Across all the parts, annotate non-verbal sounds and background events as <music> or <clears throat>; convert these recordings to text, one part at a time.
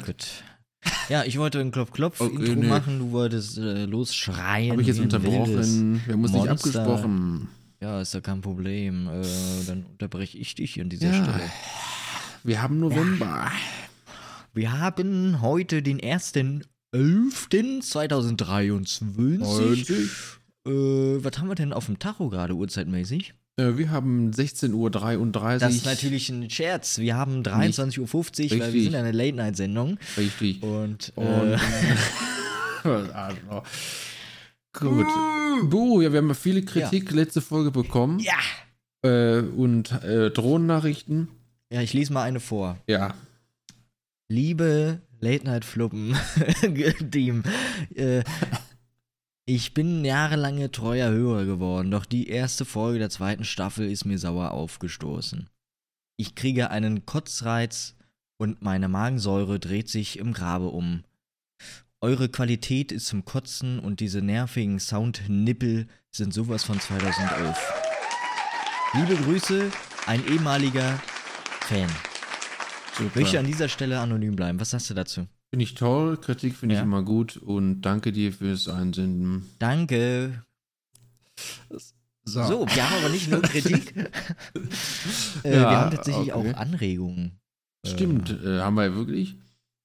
Was? Gut. Ja, ich wollte ein Klopf-Klopf-Intro Okay, nee. machen, du wolltest äh, losschreien. Habe ich jetzt unterbrochen? Wir haben uns nicht abgesprochen. Ja, ist ja kein Problem. Äh, dann unterbreche ich dich an dieser Ja. Stelle. Wir haben November. Wir haben heute den 1.11.2023. Äh, was haben wir denn auf dem Tacho gerade, uhrzeitmäßig? Äh, wir haben 16.33 Uhr. Das ist natürlich ein Scherz. Wir haben 23.50 Uhr, weil wir sind eine Late-Night-Sendung. Richtig. Und, Und. äh, <laughs> Arschloch. <laughs> Gut. Buh, ja, wir haben viele Kritik letzte Folge bekommen. ja. Äh, und äh, Drohnennachrichten. Ja, ich lese mal eine vor. Ja. Liebe Late-Night-Fluppen-Team, <laughs> äh, ich bin jahrelange treuer Hörer geworden, doch die erste Folge der zweiten Staffel ist mir sauer aufgestoßen. Ich kriege einen Kotzreiz und meine Magensäure dreht sich im Grabe um. Eure Qualität ist zum Kotzen und diese nervigen Soundnippel sind sowas von 2011. Liebe Grüße, ein ehemaliger Fan. Super. Möchte an dieser Stelle anonym bleiben. Was sagst du dazu? Finde ich toll. Kritik finde Ja. ich immer gut. Und danke dir fürs Einsenden. Danke. So, wir haben aber nicht nur <laughs> Kritik. äh, Ja, wir haben tatsächlich okay. auch Anregungen. Stimmt. Äh, haben wir wirklich?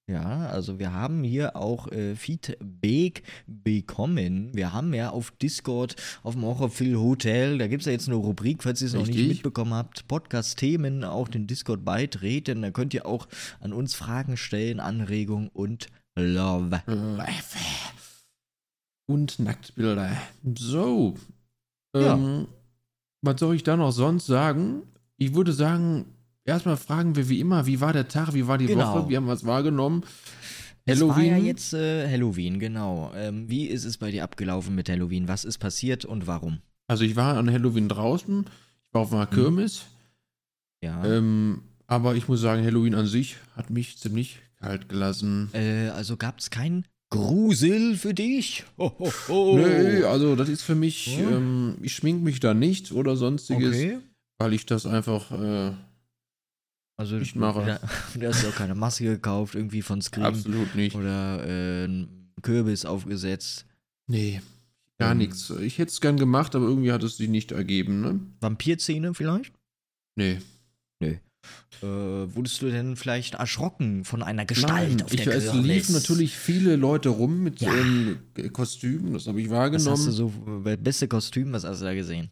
Ja, also wir haben hier auch äh, Feedback bekommen. Wir haben ja auf Discord, auf dem Horrorfilm Hotel, da gibt es ja jetzt eine Rubrik, falls ihr es noch nicht mitbekommen habt, Podcast-Themen, auch den Discord beitreten. Da könnt ihr auch an uns Fragen stellen, Anregungen und Love. Und Nacktbilder. So. Ja. Ähm, was soll ich da noch sonst sagen? Ich würde sagen, erstmal fragen wir wie immer, wie war der Tag, wie war die Genau. Woche, wir haben was wahrgenommen. Es war Halloween. ja jetzt äh, Halloween, genau. Ähm, wie ist es bei dir abgelaufen mit Halloween? Was ist passiert und warum? Also ich war an Halloween draußen, ich war auf einer Kirmes, Ja. ähm, aber ich muss sagen, Halloween an sich hat mich ziemlich kalt gelassen. Äh, also gab es keinen Grusel für dich? Ho, ho, ho. Nö, also das ist für mich, Ja. ähm, ich schmink mich da nicht oder sonstiges, Okay. weil ich das einfach, äh, Also Ich mache. Da, <laughs> du hast ja auch keine Maske gekauft, irgendwie von Scream absolut nicht. oder äh, einen Kürbis aufgesetzt. Nee, gar Ähm. nichts. Ich hätte es gern gemacht, aber irgendwie hat es sich nicht ergeben, ne? Vampirzähne vielleicht? Nee. Äh, wurdest du denn vielleicht erschrocken von einer Gestalt Nein, auf ich, der es Kirmes? liefen natürlich viele Leute rum mit Ja. ähm, Kostümen, das habe ich Was hast du wahrgenommen. so, äh, beste Kostüm, was hast du da gesehen?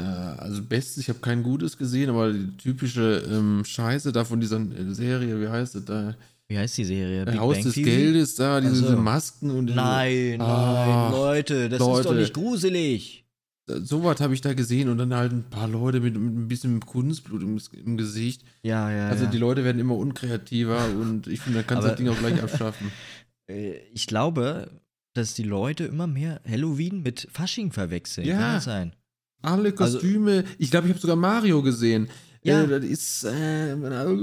Äh, also Bestes, ich habe kein Gutes gesehen, aber die typische ähm, Scheiße da von dieser äh, Serie, wie heißt es da? Wie heißt die Serie? Äh, Big Haus Bang des Theory? Geldes da, diese, Ach so. diese Masken und diese, Nein, nein, Leute, das ist doch Leute. nicht gruselig. sowas habe ich da gesehen und dann halt ein paar Leute mit, mit ein bisschen Kunstblut im, im Gesicht. Ja, ja, Also ja. die Leute werden immer unkreativer und ich finde, da kannst du das Ding auch gleich abschaffen. <laughs> Äh, ich glaube, dass die Leute immer mehr Halloween mit Fasching verwechseln. Ja. Kann das sein? Alle Kostüme. ich glaube, ich habe sogar Mario gesehen. Ja. Äh, ist. Äh,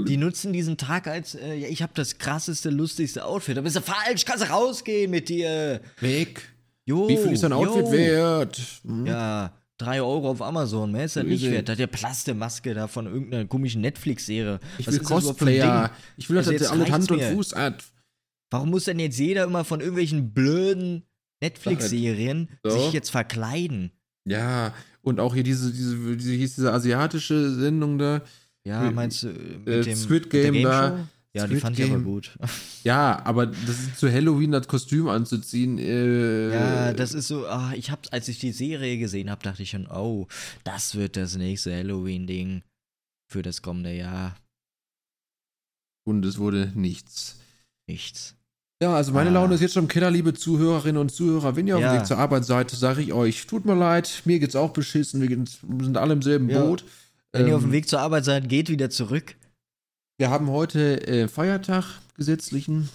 Die nutzen diesen Tag als, äh, ja, ich habe das krasseste, lustigste Outfit. Da bist du falsch, kannst du rausgehen mit dir. weg. Jo, Wie viel ist dein Outfit jo. wert? Hm? Ja, 3 Euro auf Amazon, mehr ist das nicht wert. Da hat der Plastemaske da von irgendeiner komischen Netflix-Serie. Ich Was will Cosplayer. Ich will, dass Also das jetzt alles Hand und mir. Fuß hat. Warum muss denn jetzt jeder immer von irgendwelchen blöden Netflix-Serien So. sich jetzt verkleiden? Ja, und auch hier diese, diese, diese, hieß diese asiatische Sendung da. Ja, Mit- meinst du, äh, mit äh, dem Squid Game Game da. Show? Ja, die Squid fand ich aber Game. gut. <laughs> Ja, aber das ist zu Halloween das Kostüm anzuziehen. Äh, Ja, das ist so, ah, ich hab's, als ich die Serie gesehen habe, dachte ich schon, oh, das wird das nächste Halloween-Ding für das kommende Jahr. Und es wurde nichts. Nichts. Ja, also meine Ah. Laune ist jetzt schon im Keller, liebe Zuhörerinnen und Zuhörer. Wenn ihr auf dem Ja. Weg zur Arbeit seid, sage ich euch, tut mir leid, mir geht's auch beschissen, wir sind alle im selben Ja. Boot. Wenn ihr Ähm, auf dem Weg zur Arbeit seid, geht wieder zurück. Wir haben heute äh, Feiertag, gesetzlichen.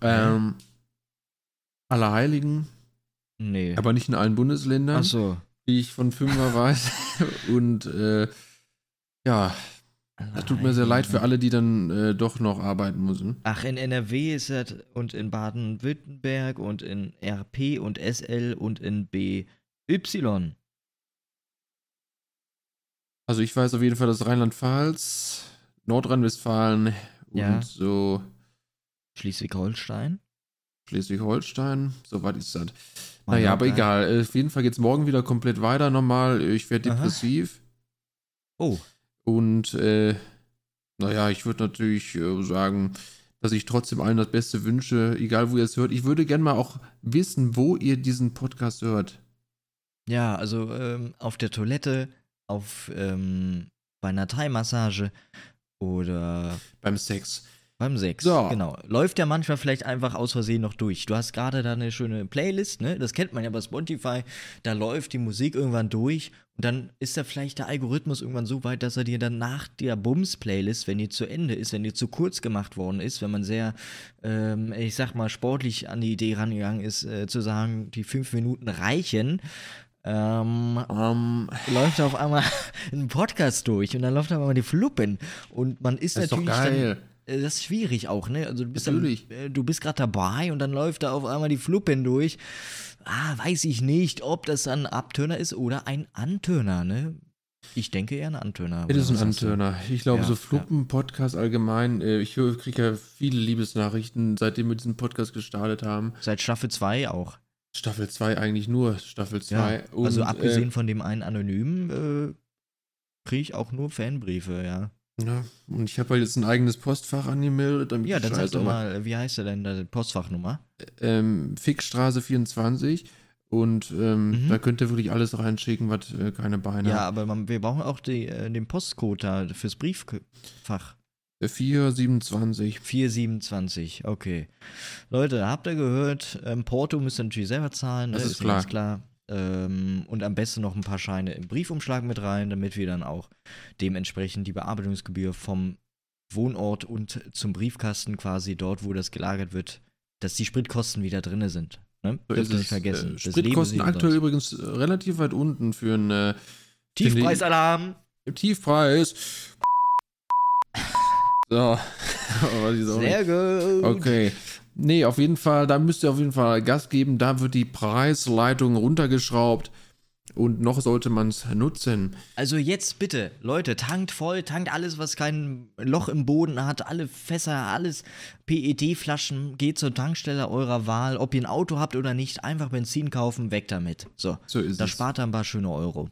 Ähm, Allerheiligen, Nee. aber nicht in allen Bundesländern, Ach so. wie ich von Fünfer weiß. <laughs> und äh, ja, das tut mir sehr leid für alle, die dann äh, doch noch arbeiten müssen. Ach, in NRW ist das und in Baden-Württemberg und in RP und SL und in BY. Also ich weiß auf jeden Fall, dass Rheinland-Pfalz, Nordrhein-Westfalen und Ja. so Schleswig-Holstein. Schleswig-Holstein, soweit ist das. Naja, aber egal. Auf jeden Fall geht's morgen wieder komplett weiter normal. Ich werde depressiv. Oh. Und, äh, naja, ich würde natürlich äh, sagen, dass ich trotzdem allen das Beste wünsche, egal wo ihr es hört. Ich würde gerne mal auch wissen, wo ihr diesen Podcast hört. Ja, also ähm, auf der Toilette, auf ähm, bei einer Thai-Massage oder beim Sex. Beim Sex, so. genau. Läuft ja manchmal vielleicht einfach aus Versehen noch durch. Du hast gerade da eine schöne Playlist, ne? Das kennt man ja bei Spotify. Da läuft die Musik irgendwann durch und dann ist da vielleicht der Algorithmus irgendwann so weit, dass er dir dann nach der Bums-Playlist, wenn die zu Ende ist, wenn die zu kurz gemacht worden ist, wenn man sehr, ähm, ich sag mal, sportlich an die Idee rangegangen ist, äh, zu sagen, die fünf Minuten reichen, ähm, um, läuft auf einmal <laughs> ein Podcast durch und dann läuft auf einmal die Fluppen und man ist, natürlich ist doch geil. Dann, das ist schwierig auch, ne? Also du bist, Natürlich. Dann, äh, du bist gerade dabei und dann läuft da auf einmal die Fluppen durch. Ah, weiß ich nicht, ob das ein Abtörner ist oder ein Antörner, ne? Ich denke eher ein Antörner. Es ist ein Antörner. Ich glaube, ja, so Fluppen-Podcast ja. allgemein, äh, ich kriege ja viele Liebesnachrichten, seitdem wir diesen Podcast gestartet haben. Seit Staffel 2 auch. Staffel 2 eigentlich nur, Staffel 2. Ja, also abgesehen äh, von dem einen Anonymen äh, kriege ich auch nur Fanbriefe, ja. Ja, und ich habe halt jetzt ein eigenes Postfach angemeldet. Damit ja, dann sag doch mal, wie heißt der denn, deine Postfachnummer? Ähm, Fickstraße 24. Und ähm, mhm. da könnt ihr wirklich alles reinschicken, was äh, keine Beine hat. Ja, aber man, wir brauchen auch die, äh, den Postcode da fürs Brieffach. 427. 427, okay. Leute, habt ihr gehört, ähm, Porto müsst ihr natürlich selber zahlen, das, das ne? ist, klar. klar. Ähm, und am besten noch ein paar Scheine im Briefumschlag mit rein, damit wir dann auch dementsprechend die Bearbeitungsgebühr vom Wohnort und zum Briefkasten quasi dort, wo das gelagert wird, dass die Spritkosten wieder drin sind. Ne? So ihr nicht vergessen. Äh, Spritkosten aktuell übrigens äh, relativ weit unten für einen äh, Tiefpreisalarm. Tiefpreis. <laughs> So. <laughs> Sehr gut. Okay. Nee, auf jeden Fall, da müsst ihr auf jeden Fall Gas geben. Da wird die Preisleitung runtergeschraubt. Und noch sollte man es nutzen. Also jetzt bitte, Leute, tankt voll, tankt alles, was kein Loch im Boden hat, alle Fässer, alles PET-Flaschen, geht zur Tankstelle eurer Wahl, ob ihr ein Auto habt oder nicht, einfach Benzin kaufen, weg damit. So, so ist da es. spart ihr ein paar schöne Euro.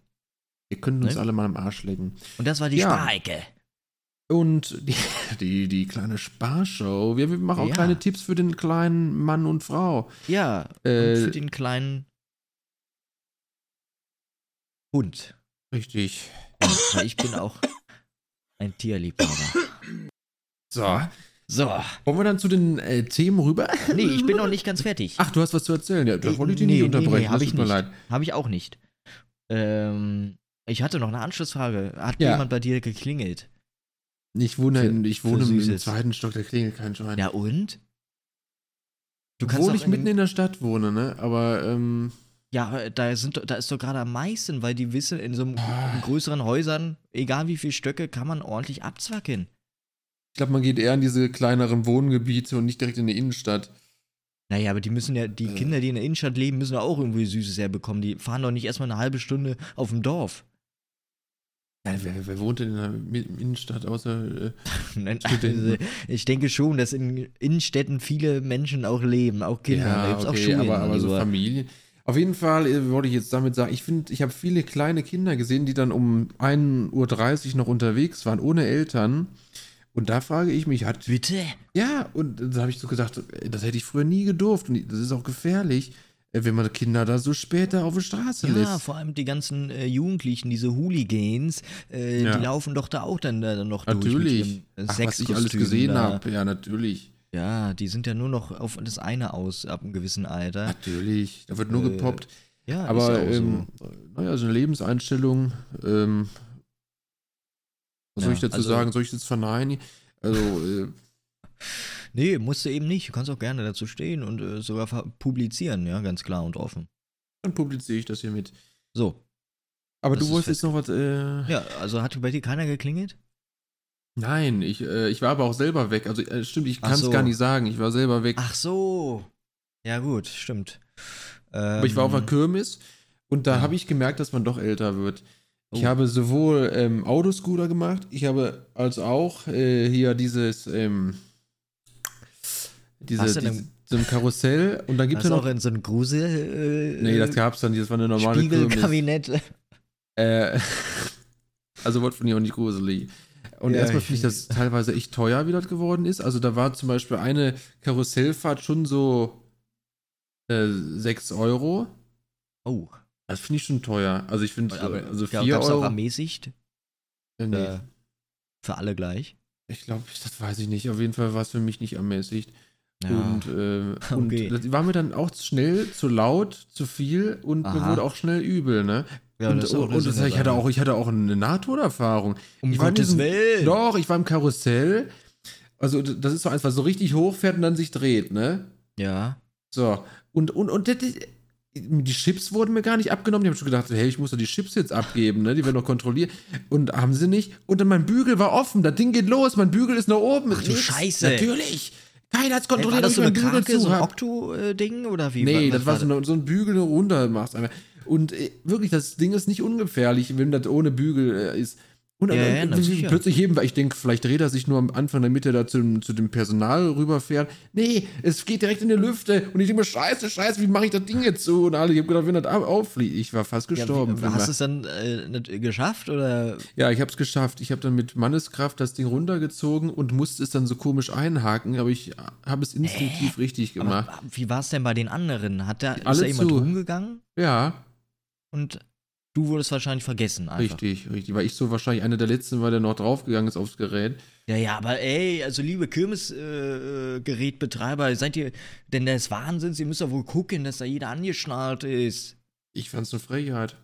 Ihr könnt uns ne? alle mal am Arsch lecken. Und das war die ja. Sparecke. Und die, <laughs> die, die kleine Sparshow. Wir, wir machen auch ja. kleine Tipps für den kleinen Mann und Frau. Ja, äh, und für den kleinen Hund. Richtig. Ja, ich bin auch ein Tierliebhaber. So. So. Wollen wir dann zu den äh, Themen rüber? Nee, ich bin noch nicht <laughs> ganz fertig. Ach, du hast was zu erzählen. Ja, da wollte ich dich nee, nicht unterbrechen. Nee, nee, habe ich nicht. Habe ich auch nicht. Ähm, ich hatte noch eine Anschlussfrage. Hat ja. jemand bei dir geklingelt? Ich wohne, für, ich wohne im zweiten Stock, da klingelt kein Schwein. Ja, und? Du kannst Obwohl ich mitten in der Stadt wohne, ne? Aber, ähm. Ja, da, sind, da ist doch gerade am meisten, weil die wissen, in so einem ah. größeren Häusern, egal wie viele Stöcke, kann man ordentlich abzwacken. Ich glaube, man geht eher in diese kleineren Wohngebiete und nicht direkt in die Innenstadt. Naja, aber die müssen ja, die äh. Kinder, die in der Innenstadt leben, müssen auch irgendwie Süßes herbekommen. Die fahren doch nicht erstmal eine halbe Stunde auf dem Dorf. Ja, wer, wer, wohnt in der Innenstadt außer äh, <laughs> Nein, also, Ich denke schon, dass in Innenstädten viele Menschen auch leben, auch Kinder. Ja, okay, auch Schulen, aber, aber so Familien. Auf jeden Fall äh, wollte ich jetzt damit sagen, ich finde, ich habe viele kleine Kinder gesehen, die dann um 1.30 Uhr noch unterwegs waren, ohne Eltern. Und da frage ich mich, hat. Bitte? Ja, und da habe ich so gesagt, das hätte ich früher nie gedurft. Und das ist auch gefährlich. Äh, wenn man Kinder da so später auf der Straße ja, lässt. Ja, vor allem die ganzen äh, Jugendlichen, diese Hooligans, äh, ja. die laufen doch da auch dann, dann noch natürlich. durch. Natürlich. was ich alles gesehen habe. Ja, natürlich. Ja, die sind ja nur noch auf das eine aus, ab einem gewissen Alter. Natürlich, da wird nur äh, gepoppt. Ja, aber ja ähm, so. naja, so eine Lebenseinstellung, ähm, was soll ich dazu also, sagen? Soll ich das verneinen? Also, äh, Nee, musst du eben nicht. Du kannst auch gerne dazu stehen und äh, sogar publizieren, ja, ganz klar und offen. Dann publiziere ich das hier mit. So. Aber das du wolltest jetzt noch was. Äh ja, also hat bei dir keiner geklingelt? Nein, ich, äh, ich war aber auch selber weg. Also äh, stimmt, ich kann es so. gar nicht sagen. Ich war selber weg. Ach so. Ja, gut, stimmt. Ähm, aber ich war auf der ähm, Kirmes und da ja. habe ich gemerkt, dass man doch älter wird. Ich oh. habe sowohl ähm, Autoscooter gemacht, ich habe als auch äh, hier dieses, ähm, diese, diese, so ein Karussell und dann gibt es ja auch noch. in so ein Grusel. Äh, Nee, das gab's dann, nicht, das war eine normale. Spiegelkabinett. Äh, <laughs> also wird von ihr auch nicht gruselig. Und Ja, erstmal finde ich das teilweise echt teuer, wie das geworden ist. Also da war zum Beispiel eine Karussellfahrt schon so äh, 6 Euro. Oh, Das finde ich schon teuer. Also ich finde, also gab 4 es auch Euro. ermäßigt? Äh, nee, Äh, für alle gleich? ich glaube, das weiß ich nicht. Auf jeden Fall war es für mich nicht ermäßigt. Ja. Und, äh, <laughs> Okay. und das war mir dann auch zu schnell, zu laut, zu viel und mir Aha. wurde auch schnell übel, ne? ja, und das und eine das, ich, hatte auch, ich hatte auch eine Nahtoderfahrung. Um ich Gottes diesem- Willen. Doch, ich war im Karussell. Also, das ist so eins, was so richtig hoch fährt und dann sich dreht, ne? Ja. So. Und, und, und das, die Chips wurden mir gar nicht abgenommen. Ich habe schon gedacht, hey, ich muss doch die Chips jetzt abgeben, ne? Die werden doch kontrolliert. Und haben sie nicht. Und dann mein Bügel war offen. Das Ding geht los. Mein Bügel ist nach oben. Ach du. Scheiße. Natürlich. Keiner hat's Hey, war kontrolliert, das ob so ich eine meinen Bügel Krake, so ein hab. Okto-Ding oder wie? Nee, was das war so, eine, so ein Bügel, den du runter machst. einfach. Und äh, wirklich, das Ding ist nicht ungefährlich, wenn das ohne Bügel äh, ist. Und Ja, dann, ja, plötzlich heben wir, ich denke, vielleicht dreht er sich nur am Anfang, damit er da zum, zu dem Personal rüberfährt. Nee, es geht direkt in die Lüfte. Und ich denke mir, scheiße, scheiße, wie mache ich das Ding jetzt so? Und alle, ich habe gedacht, wenn das au- auffliegt, ich war fast Ja, gestorben. Wenn hast du es dann äh, nicht geschafft oder? ja, ich habe es geschafft. Ich habe dann mit Manneskraft das Ding runtergezogen und musste es dann so komisch einhaken, aber ich habe es instinktiv richtig gemacht. Wie war es denn bei den anderen? Hat da, ist da jemand zu. rumgegangen Ja, und du wurdest wahrscheinlich vergessen einfach. richtig, richtig. Weil ich so wahrscheinlich einer der letzten war, der noch draufgegangen ist aufs Gerät. Ja, ja, aber ey, also liebe Kirmesgerätbetreiber, äh, Gerätbetreiber, seid ihr denn des Wahnsinns? Ihr müsst doch wohl gucken, dass da jeder angeschnallt ist. Ich fand's eine Frechheit.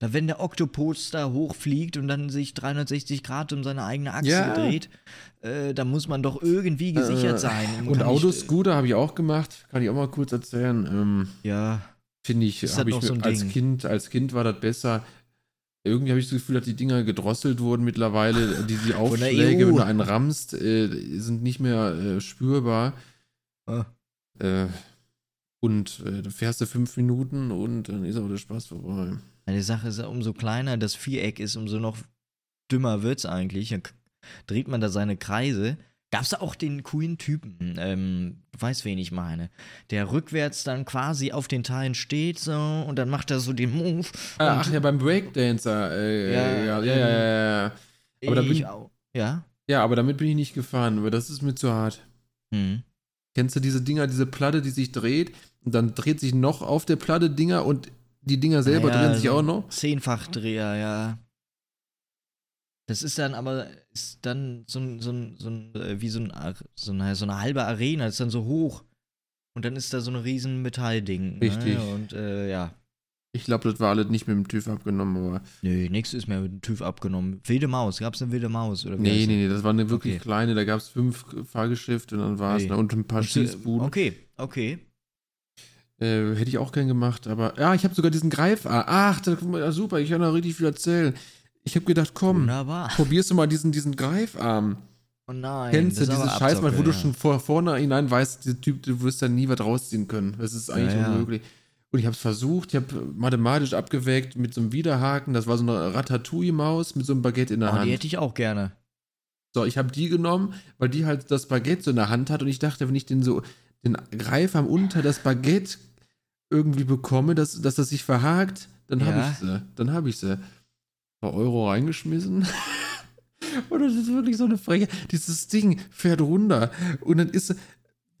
Da, wenn der Oktopus da hochfliegt und dann sich 360 Grad um seine eigene Achse Ja. dreht, äh, da muss man doch irgendwie gesichert Äh, sein. Und nicht, Autoscooter habe ich auch gemacht. Kann ich auch mal kurz erzählen. Ähm, äh, Ja, Finde ich, Ist ich so als Ding? Kind, als Kind war das besser. Irgendwie habe ich das Gefühl, dass die Dinger gedrosselt wurden mittlerweile. Die, die <laughs> der Aufschläge, EU. wenn du einen rammst, äh, sind nicht mehr äh, spürbar. Ah. Äh, und äh, da fährst du fünf Minuten und dann ist auch der Spaß vorbei. Die Sache ist umso kleiner das Viereck ist, umso noch dümmer wird's eigentlich. Dann dreht man da seine Kreise. Gab's da auch den coolen Typen, ähm, du weißt, wen ich meine, der rückwärts dann quasi auf den Teilen steht so und dann macht er so den Move. Ah, ach ja, beim Breakdancer. Äh, Ja, ja, ja, ja, ja, ja, ja. aber da bin ich auch. Ja? Ja, aber damit bin ich nicht gefahren, weil das ist mir zu hart. Hm. Kennst du diese Dinger, diese Platte, die sich dreht und dann dreht sich noch auf der Platte Dinger und die Dinger selber Ah ja, drehen sich so auch noch? Zehnfachdreher, ja. Das ist dann aber ist dann so ein, so ein, so ein äh, wie so, ein, so, eine, so eine halbe Arena, ist dann so hoch. Und dann ist da so ein riesen Metallding. Richtig. Ne? Und äh, ja. Ich glaube, das war alles nicht mit dem TÜV abgenommen, aber. Nö, nichts ist mehr mit dem TÜV abgenommen. Wilde Maus, gab's eine wilde Maus? Oder Nee, nee, nee, das war eine wirklich Okay. kleine, da gab es fünf Fahrgeschäfte und dann war es Hey. ne, und ein paar Schießbuden. Okay, okay. Äh, hätte ich auch gern gemacht, aber. Ja, ich habe sogar diesen Greifarm. Ach, da, super, ich kann da richtig viel erzählen. Ich habe gedacht, komm, Wunderbar. probierst du mal diesen, diesen Greifarm. Oh nein. Kennst du dieses Scheißmann, wo du schon vor vorne hinein weißt, dieser Typ, du wirst da nie was rausziehen können. Das ist eigentlich Ja, unmöglich. Und ich habe es versucht, ich habe mathematisch abgewägt mit so einem Widerhaken. Das war so eine Ratatouille-Maus mit so einem Baguette in der Oh, die Hand. hätte ich auch gerne. So, ich habe die genommen, weil die halt das Baguette so in der Hand hat und ich dachte, wenn ich den so, den Greifarm unter das Baguette irgendwie bekomme, dass, dass das sich verhakt, dann habe Ja. ich sie. Dann habe ich sie. Ein paar Euro reingeschmissen. <laughs> und das ist wirklich so eine Freche. Dieses Ding fährt runter und dann ist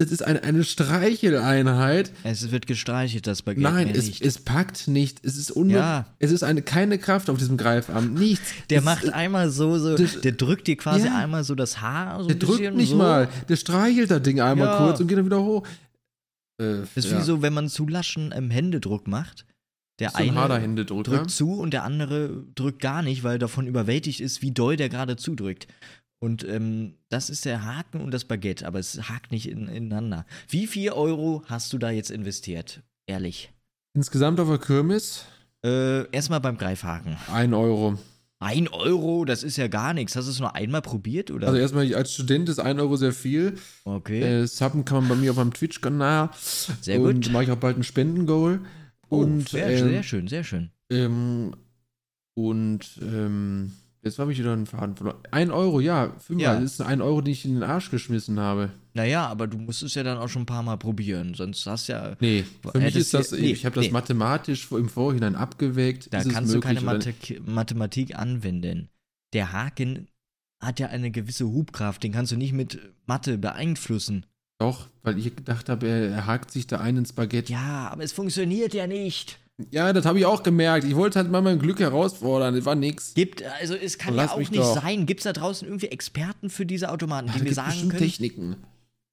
das ist eine, eine Streicheleinheit. Es wird gestreichelt, das Baguette. Nein, es, nicht. es packt nicht. Es ist unmöglich. Ja. Es ist eine, keine Kraft auf diesem Greifarm. Nichts. Der Es macht ist, einmal so, so das- der drückt dir quasi Ja. einmal so das Haar. So Der drückt nicht so. mal. Der streichelt das Ding einmal Ja. kurz und geht dann wieder hoch. Äh, Das ist ja. wie so, wenn man zu laschen ähm, Händedruck macht. Der so ein eine drückt zu und der andere drückt gar nicht, weil davon überwältigt ist, wie doll der gerade zudrückt. Und ähm, das ist der Haken und das Baguette, aber es hakt nicht in, ineinander. Wie viel Euro hast du da jetzt investiert? Ehrlich. Insgesamt auf der Kirmes Äh, erstmal beim Greifhaken. ein Euro. Ein Euro, das ist ja gar nichts. Hast du es nur einmal probiert? Oder? Also erstmal als Student ist ein Euro sehr viel. okay. Äh, Subben kann man bei mir auf meinem Twitch-Kanal. Sehr Und gut. mache ich auch bald ein Spendengoal. Oh, und sehr, ähm, sehr schön, sehr schön. Ähm, und ähm, Jetzt habe ich wieder einen Faden verloren. Ein Euro, ja. Fünfer, Ja. das ist ein Euro, den ich in den Arsch geschmissen habe. Naja, aber du musst es ja dann auch schon ein paar Mal probieren, sonst hast ja. Nee, für mich ist das, du- nee, ich habe das nee. mathematisch vor- im Vorhinein abgewägt. Da Ist kannst du keine Mathe Mathematik anwenden. Der Haken hat ja eine gewisse Hubkraft, den kannst du nicht mit Mathe beeinflussen. Doch, weil ich gedacht habe, er, er hakt sich da ein ins Baguette. Ja, aber es funktioniert ja nicht. Ja, das habe ich auch gemerkt. Ich wollte halt mal mein Glück herausfordern. Das war nix. Gibt, also es kann ja auch nicht doch. sein. Gibt es da draußen irgendwie Experten für diese Automaten, die mir sagen können? Techniken.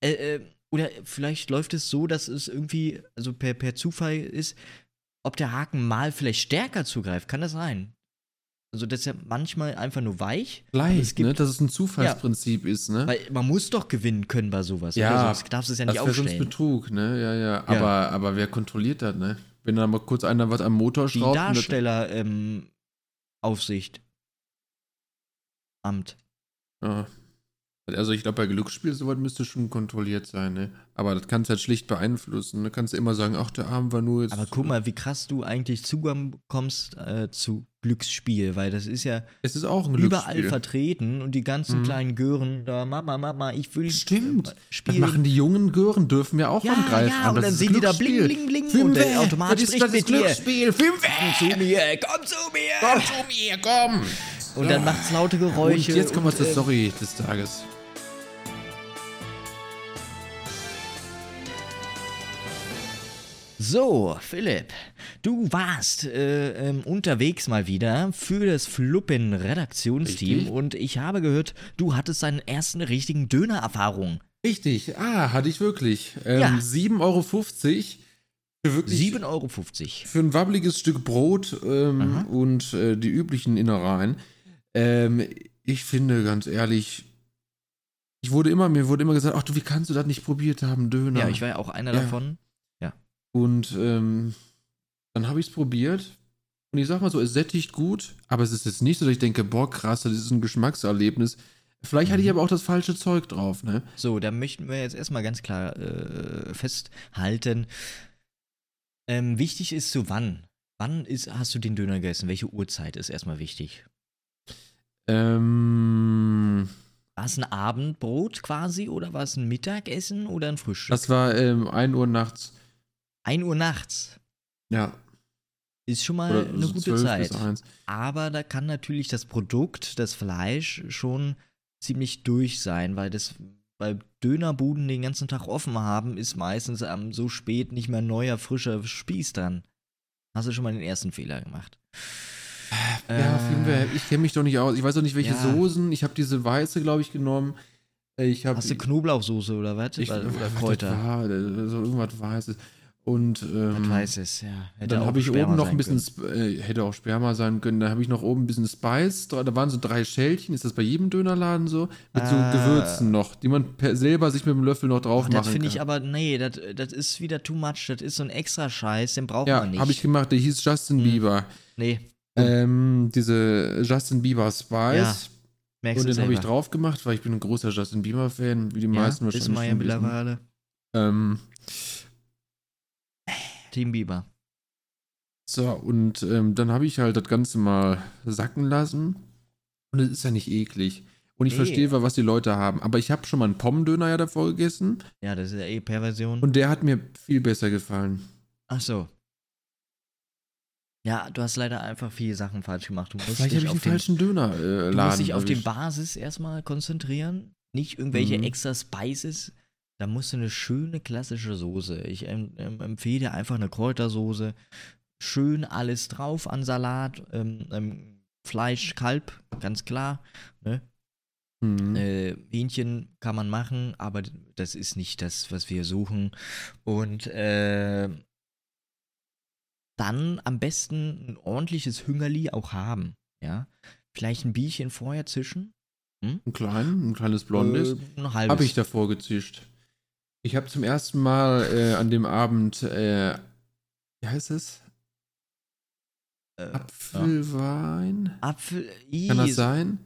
Äh, äh, oder vielleicht läuft es so, dass es irgendwie, also per, per Zufall ist, ob der Haken mal vielleicht stärker zugreift. Kann das sein? Also das ist ja manchmal einfach nur weich. aber es Leicht, gibt, ne? Dass es ein Zufallsprinzip ist, ne? Weil man muss doch gewinnen können bei sowas. Ja, oder? Sonst darfst du es ja das nicht sonst aufstellen. Betrug, ne? Ja, ja. Ja. Aber, aber wer kontrolliert das, ne? Wenn da mal kurz einer was am Motor Die schraubt. und das- Darsteller ähm, Aufsicht. Amt. Ja. Also ich glaube, bei Glücksspiel soweit müsste schon kontrolliert sein, ne? Aber das kannst du halt schlicht beeinflussen. Da kannst du immer sagen, ach, der Arm war nur jetzt. Aber guck mal, wie krass du eigentlich Zugang bekommst äh, zu Glücksspiel, weil das ist ja Es ist auch ein überall vertreten und die ganzen Mhm. kleinen Gören da, Mama, Mama, ich will Stimmt. Das spielen. machen die jungen Gören, dürfen ja auch ja, angreifen. ja, Aber und das dann sehen die da bling, bling, bling Fünfe, und der Automat das ist, spricht das ist mit dir. Glücksspiel. Fünfe. Komm zu mir, komm zu mir! Komm zu mir, komm. Und dann macht's laute Geräusche. Und jetzt kommen wir und, zur äh, Story des Tages. So, Philipp, du warst äh, ähm, unterwegs mal wieder für das Fluppen-Redaktionsteam und ich habe gehört, du hattest deinen ersten richtigen Döner-Erfahrung. Richtig, ah, hatte ich wirklich. Ähm, Ja. 7,50 Euro für wirklich 7,50 Euro. für ein wabbeliges Stück Brot ähm, und äh, die üblichen Innereien. Ähm, ich finde, ganz ehrlich, ich wurde immer, mir wurde immer gesagt, ach du, wie kannst du das nicht probiert haben, Döner? Ja, ich war ja auch einer Ja. davon. Und ähm, dann habe ich es probiert. Und ich sag mal so, es sättigt gut, aber es ist jetzt nicht so, dass ich denke, boah, krass, das ist ein Geschmackserlebnis. Vielleicht hatte ich Mhm. aber auch das falsche Zeug drauf, ne? So, da möchten wir jetzt erstmal ganz klar äh, festhalten. Ähm, wichtig ist zu wann. Wann ist, hast du den Döner gegessen? Welche Uhrzeit ist erstmal wichtig? Ähm, War es ein Abendbrot quasi oder war es ein Mittagessen oder ein Frühstück? das war ähm, 1 Uhr nachts. 1 Uhr nachts Ja. ist schon mal Oder eine gute 12 Zeit. bis 1. Aber da kann natürlich das Produkt, das Fleisch, schon ziemlich durch sein, weil das weil Dönerbuden den ganzen Tag offen haben, ist meistens am so spät nicht mehr neuer, frischer Spieß dran. Hast du schon mal den ersten Fehler gemacht? Ja, Äh, ich kenne mich doch nicht aus. Ich weiß doch nicht, welche ja. Soßen. Ich habe diese weiße, glaube ich, genommen. Ich habe Hast du Knoblauchsoße oder was? ich, oder, Kräuter? War, äh, so irgendwas Weißes. Und ähm, weiß es, ja. Hätte dann habe ich Sperma oben noch ein bisschen, äh, hätte auch Sperma sein können, da habe ich noch oben ein bisschen Spice, da waren so drei Schälchen, ist das bei jedem Dönerladen so? Mit Ah. so Gewürzen noch, die man per, selber sich mit dem Löffel noch drauf das machen finde kann. ich aber, nee, das, das ist wieder too much. Das ist so ein extra Scheiß, den braucht ja, man nicht. habe ich gemacht, der hieß Justin Hm. Bieber. Nee, Ähm, diese Justin Bieber Spice. Ja, merkst Und den habe ich drauf gemacht, weil ich bin ein großer Justin Bieber-Fan, wie die Ja, meisten ist wahrscheinlich. man ja schon wissen. mittlerweile. Ähm, Team Bieber. so, und ähm, dann habe ich halt das Ganze mal sacken lassen. Und es ist ja nicht eklig. Und ich Nee. verstehe, was die Leute haben. Aber ich habe schon mal einen Pommendöner ja davor gegessen. Ja, das ist ja eh Perversion. Und der hat mir viel besser gefallen. Ach so. Ja, du hast leider einfach viele Sachen falsch gemacht. Du musst Vielleicht dich habe ich auf den falschen Döner äh, du musst dich auf die erwischt. Basis erstmal konzentrieren. Nicht irgendwelche Mhm. extra Spices. Da musst du eine schöne klassische Soße. Ich ähm, empfehle dir einfach eine Kräutersoße. Schön alles drauf an Salat. Ähm, ähm, Fleisch, Kalb, ganz klar. Ne? Mhm. Äh, Hähnchen kann man machen, aber das ist nicht das, was wir suchen. Und äh, dann am besten ein ordentliches Hüngerli auch haben. Ja, vielleicht ein Bierchen vorher zischen. Ein klein, ein kleines Blondes. Äh, ein halbes. Habe ich davor gezischt. Ich habe zum ersten Mal äh, an dem Abend, äh, wie heißt es? Äh, Apfelwein? Apfel. Kann das sein?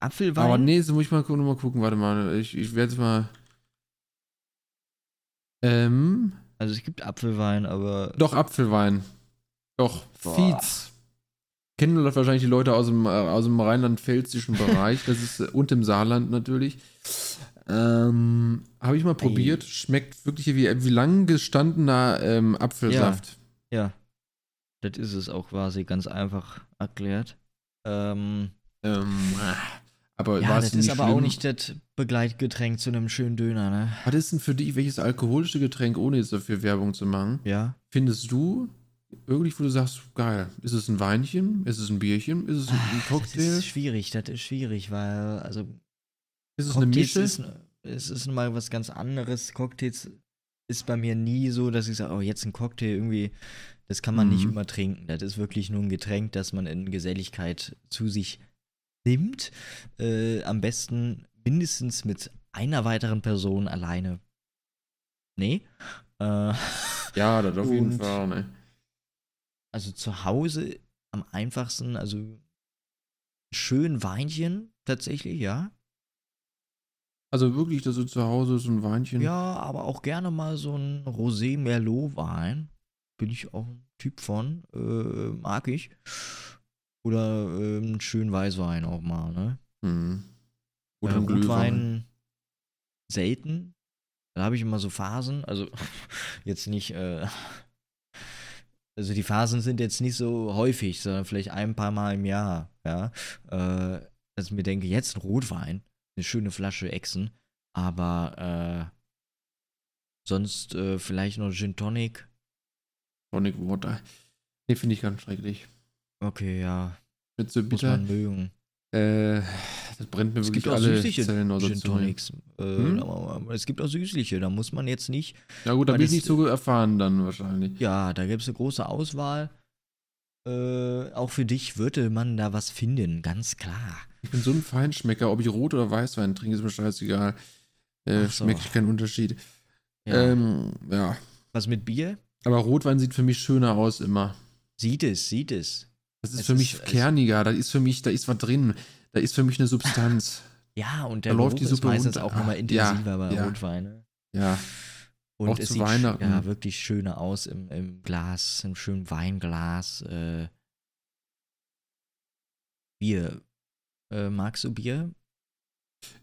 Apfelwein. Aber nee, so muss ich mal, gu- mal gucken. Warte mal, ich, ich werde es mal. Ähm, Also es gibt Apfelwein, aber doch, Apfelwein. Doch, Boah. Fietz. kennen wahrscheinlich die Leute aus dem, äh, aus dem rheinland-pfälzischen Bereich. Das ist äh, und im Saarland natürlich. Ähm, Habe ich mal probiert. Schmeckt wirklich wie, wie lang gestandener ähm, Apfelsaft. Ja. ja. Das ist es auch quasi ganz einfach erklärt. Ähm, ähm, aber ja, das ist aber schlimm? auch nicht das Begleitgetränk zu einem schönen Döner, ne? Was ist denn für dich, welches alkoholische Getränk, ohne jetzt dafür Werbung zu machen, ja. findest du irgendwie, wo du sagst, geil, ist es ein Weinchen, ist es ein Bierchen, ist es ein, ein Cocktail? Das ist schwierig, das ist schwierig, weil, also. Ist es Cocktails eine Mische? Ist, es ist mal was ganz anderes. Cocktails ist bei mir nie so, dass ich sage, oh, jetzt ein Cocktail irgendwie das kann man mhm. nicht immer trinken. Das ist wirklich nur ein Getränk, das man in Geselligkeit zu sich nimmt. Äh, am besten mindestens mit einer weiteren Person alleine. Nee. Äh, <laughs> ja, das auf jeden Fall, ne? Also zu Hause am einfachsten, also schön Weinchen tatsächlich, ja. Also wirklich, dass du zu Hause so ein Weinchen. Ja, aber auch gerne mal so ein Rosé Merlot Wein bin ich auch ein Typ von. Äh, mag ich. Oder äh, einen schönen Weißwein auch mal, ne? Mhm. Oder äh, Rotwein selten. Da habe ich immer so Phasen. Also <laughs> jetzt nicht, äh, also die Phasen sind jetzt nicht so häufig, sondern vielleicht ein paar Mal im Jahr, ja. Äh, dass ich mir denke, jetzt ein Rotwein, eine schöne Flasche Echsen, aber äh, sonst äh, vielleicht noch Gin Tonic Tonic Water. Nee, finde ich ganz schrecklich. Okay, ja. Mit so bitter. Muss man mögen. Äh, das brennt mir es wirklich gibt alle auch süßliche Zellen aus Gin Tonics. Äh, hm? Es gibt auch süßliche, da muss man jetzt nicht. Ja gut, da bin ich nicht so erfahren dann wahrscheinlich. Ja, da gibt es eine große Auswahl. Äh, auch für dich würde man da was finden, ganz klar. Ich bin so ein Feinschmecker, ob ich Rot- oder Weißwein trinke, ist mir scheißegal. Äh, so. Schmeckt keinen Unterschied. Ja. Ähm, ja. Was mit Bier? Aber Rotwein sieht für mich schöner aus immer. Sieht es, sieht es. Das ist es für mich kerniger, da ist für mich, da ist was drin. Da ist für mich eine Substanz. ja, und der da läuft die Suppe ist meistens auch nochmal intensiver ja, bei ja. Rotwein. Ne? Ja. Und auch es sieht ja wirklich schöner aus im, im Glas, im schönen Weinglas. Äh, Bier. Äh, magst du Bier?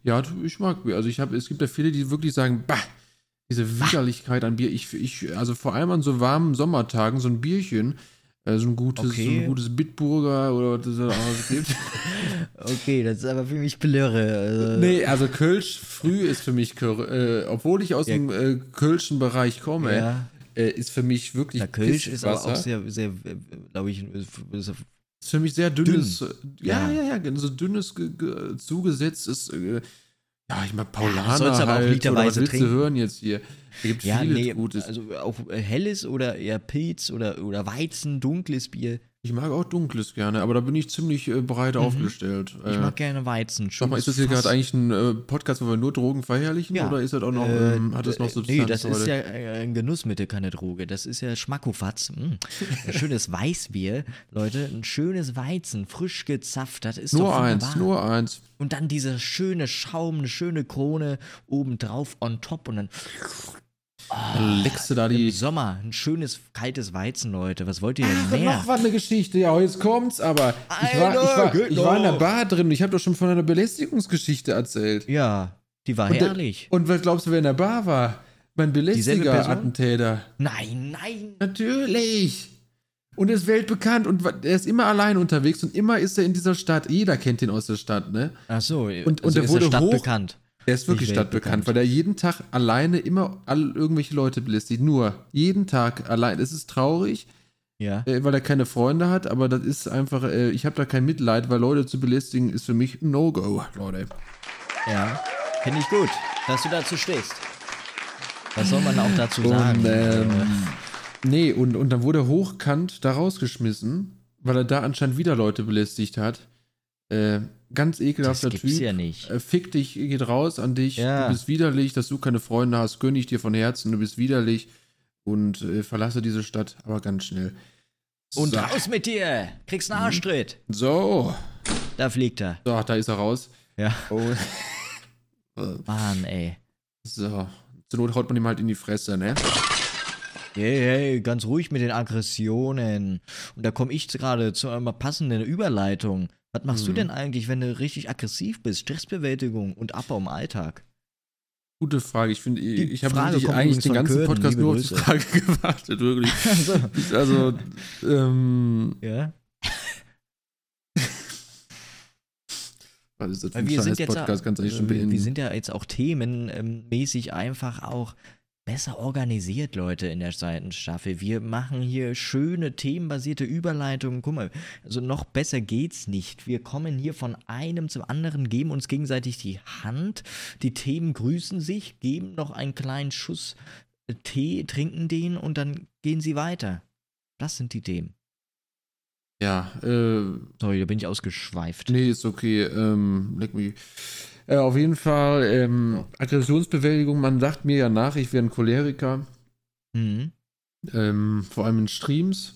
Ja, ich mag Bier. Also ich habe, es gibt ja viele, die wirklich sagen, bah, diese Widerlichkeit an Bier. Ich, ich, also vor allem an so warmen Sommertagen, so ein Bierchen, äh, so ein gutes, okay. so ein gutes Bitburger oder was es da alles <laughs> gibt. okay, das ist aber für mich Blöre. Also. Nee, also Kölsch früh ist für mich, äh, obwohl ich aus ja. dem äh, Kölschen Bereich komme, ja. äh, ist für mich wirklich. Der Kölsch ist aber auch sehr, sehr, glaube ich, ist für mich sehr dünnes, dünn. ja, ja, ja, ja, so dünnes zugesetztes äh, ja, ich mag Paulaner Sollst aber halt, auch literweise trinken. hören jetzt hier? Da gibt ja, vieles nee, Gutes. Also auch helles oder eher Pilz oder, oder Weizen, dunkles Bier. Ich mag auch dunkles gerne, aber da bin ich ziemlich äh, breit mhm. aufgestellt. Ich äh, mag gerne Weizen. Sag mal, ist das hier gerade eigentlich ein äh, Podcast, wo wir nur Drogen verherrlichen? Ja. Oder ist das auch noch, äh, ähm, hat das noch Substanz? Nee, das heute? ist ja äh, ein Genussmittel, keine Droge. Das ist ja Schmackofatz. Hm. Ein schönes Weißbier, Leute. Ein schönes Weizen, frisch gezapft. Das ist nur doch eins, nur eins. Und dann dieser schöne Schaum, eine schöne Krone obendrauf on top und dann Oh, leckst du da die. Im Sommer, ein schönes kaltes Weizen, Leute. Was wollt ihr denn Ach, mehr? Noch was eine Geschichte. Ja, jetzt kommt's, aber ich war, ich war, ich war in der Bar drin und ich habe doch schon von einer Belästigungsgeschichte erzählt. Ja, die war und herrlich. Der, und was glaubst du, wer in der Bar war? Mein Belästiger-Attentäter. Nein, nein. Natürlich. Und er ist weltbekannt und er ist immer allein unterwegs und immer ist er in dieser Stadt. Jeder kennt ihn aus der Stadt, ne? Ach so, und, und also er wurde Stadt hoch, bekannt. Er ist wirklich stadtbekannt, weil er jeden Tag alleine immer all, irgendwelche Leute belästigt. Nur jeden Tag allein. Es ist traurig, ja. äh, weil er keine Freunde hat, aber das ist einfach, äh, ich habe da kein Mitleid, weil Leute zu belästigen ist für mich ein No-Go, Leute. Ja, finde ich gut, dass du dazu stehst. Was soll man auch dazu und, sagen? Ähm, nee, und, und dann wurde er hochkant da rausgeschmissen, weil er da anscheinend wieder Leute belästigt hat. Äh, ganz ekelhafter das gibt's Typ. ja nicht. Äh, fick dich, geht raus an dich. Ja. Du bist widerlich, dass du keine Freunde hast. Gönn ich dir von Herzen. Du bist widerlich und äh, verlasse diese Stadt, aber ganz schnell. Und so. raus mit dir! Kriegst einen Arschtritt. So. Da fliegt er. So, da ist er raus. Ja. Oh. <laughs> <laughs> Mann, ey. So. Zur Not haut man ihm halt in die Fresse, ne? Hey, hey, ganz ruhig mit den Aggressionen. Und da komme ich gerade zu einer passenden Überleitung. Was machst du Hm. denn eigentlich, wenn du richtig aggressiv bist? Stressbewältigung und Abbau im Alltag. Gute Frage. Ich finde, ich habe eigentlich den ganzen Kürten, Podcast nur auf die. Frage <laughs> gewartet, wirklich. <laughs> Also, Also, ähm, ja. was ist das für ein wir sind jetzt Podcast? Kannst du äh, schon wir, wir sind ja jetzt auch themenmäßig einfach auch besser organisiert, Leute, in der zweiten Staffel. Wir machen hier schöne themenbasierte Überleitungen. Guck mal, also noch besser geht's nicht. Wir kommen hier von einem zum anderen, geben uns gegenseitig die Hand. Die Themen grüßen sich, geben noch einen kleinen Schuss äh, Tee, trinken den und dann gehen sie weiter. Das sind die Themen. ja, äh, Sorry, da bin ich ausgeschweift. nee, ist okay. Ähm, leck mich. Äh, auf jeden Fall, ähm, Aggressionsbewältigung, man sagt mir ja nach, ich wäre ein Choleriker. Mhm. ähm, vor allem in Streams.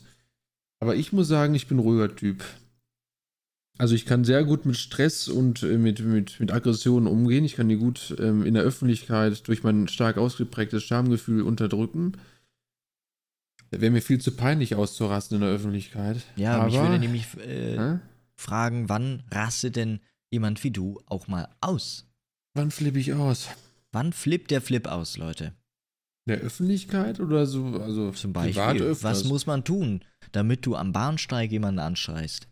Aber ich muss sagen, ich bin ruhiger Typ. Also ich kann sehr gut mit Stress und äh, mit, mit, mit Aggressionen umgehen. Ich kann die gut ähm, in der Öffentlichkeit durch mein stark ausgeprägtes Schamgefühl unterdrücken. Da wäre mir viel zu peinlich auszurasten in der Öffentlichkeit. Ja, aber, mich würde nämlich äh, fragen, wann rastet denn jemand wie du auch mal aus? Wann flippe ich aus? Wann flippt der Flip aus, Leute? In der Öffentlichkeit oder so? Also Zum privat Beispiel, was muss man tun, damit du am Bahnsteig jemanden anschreist?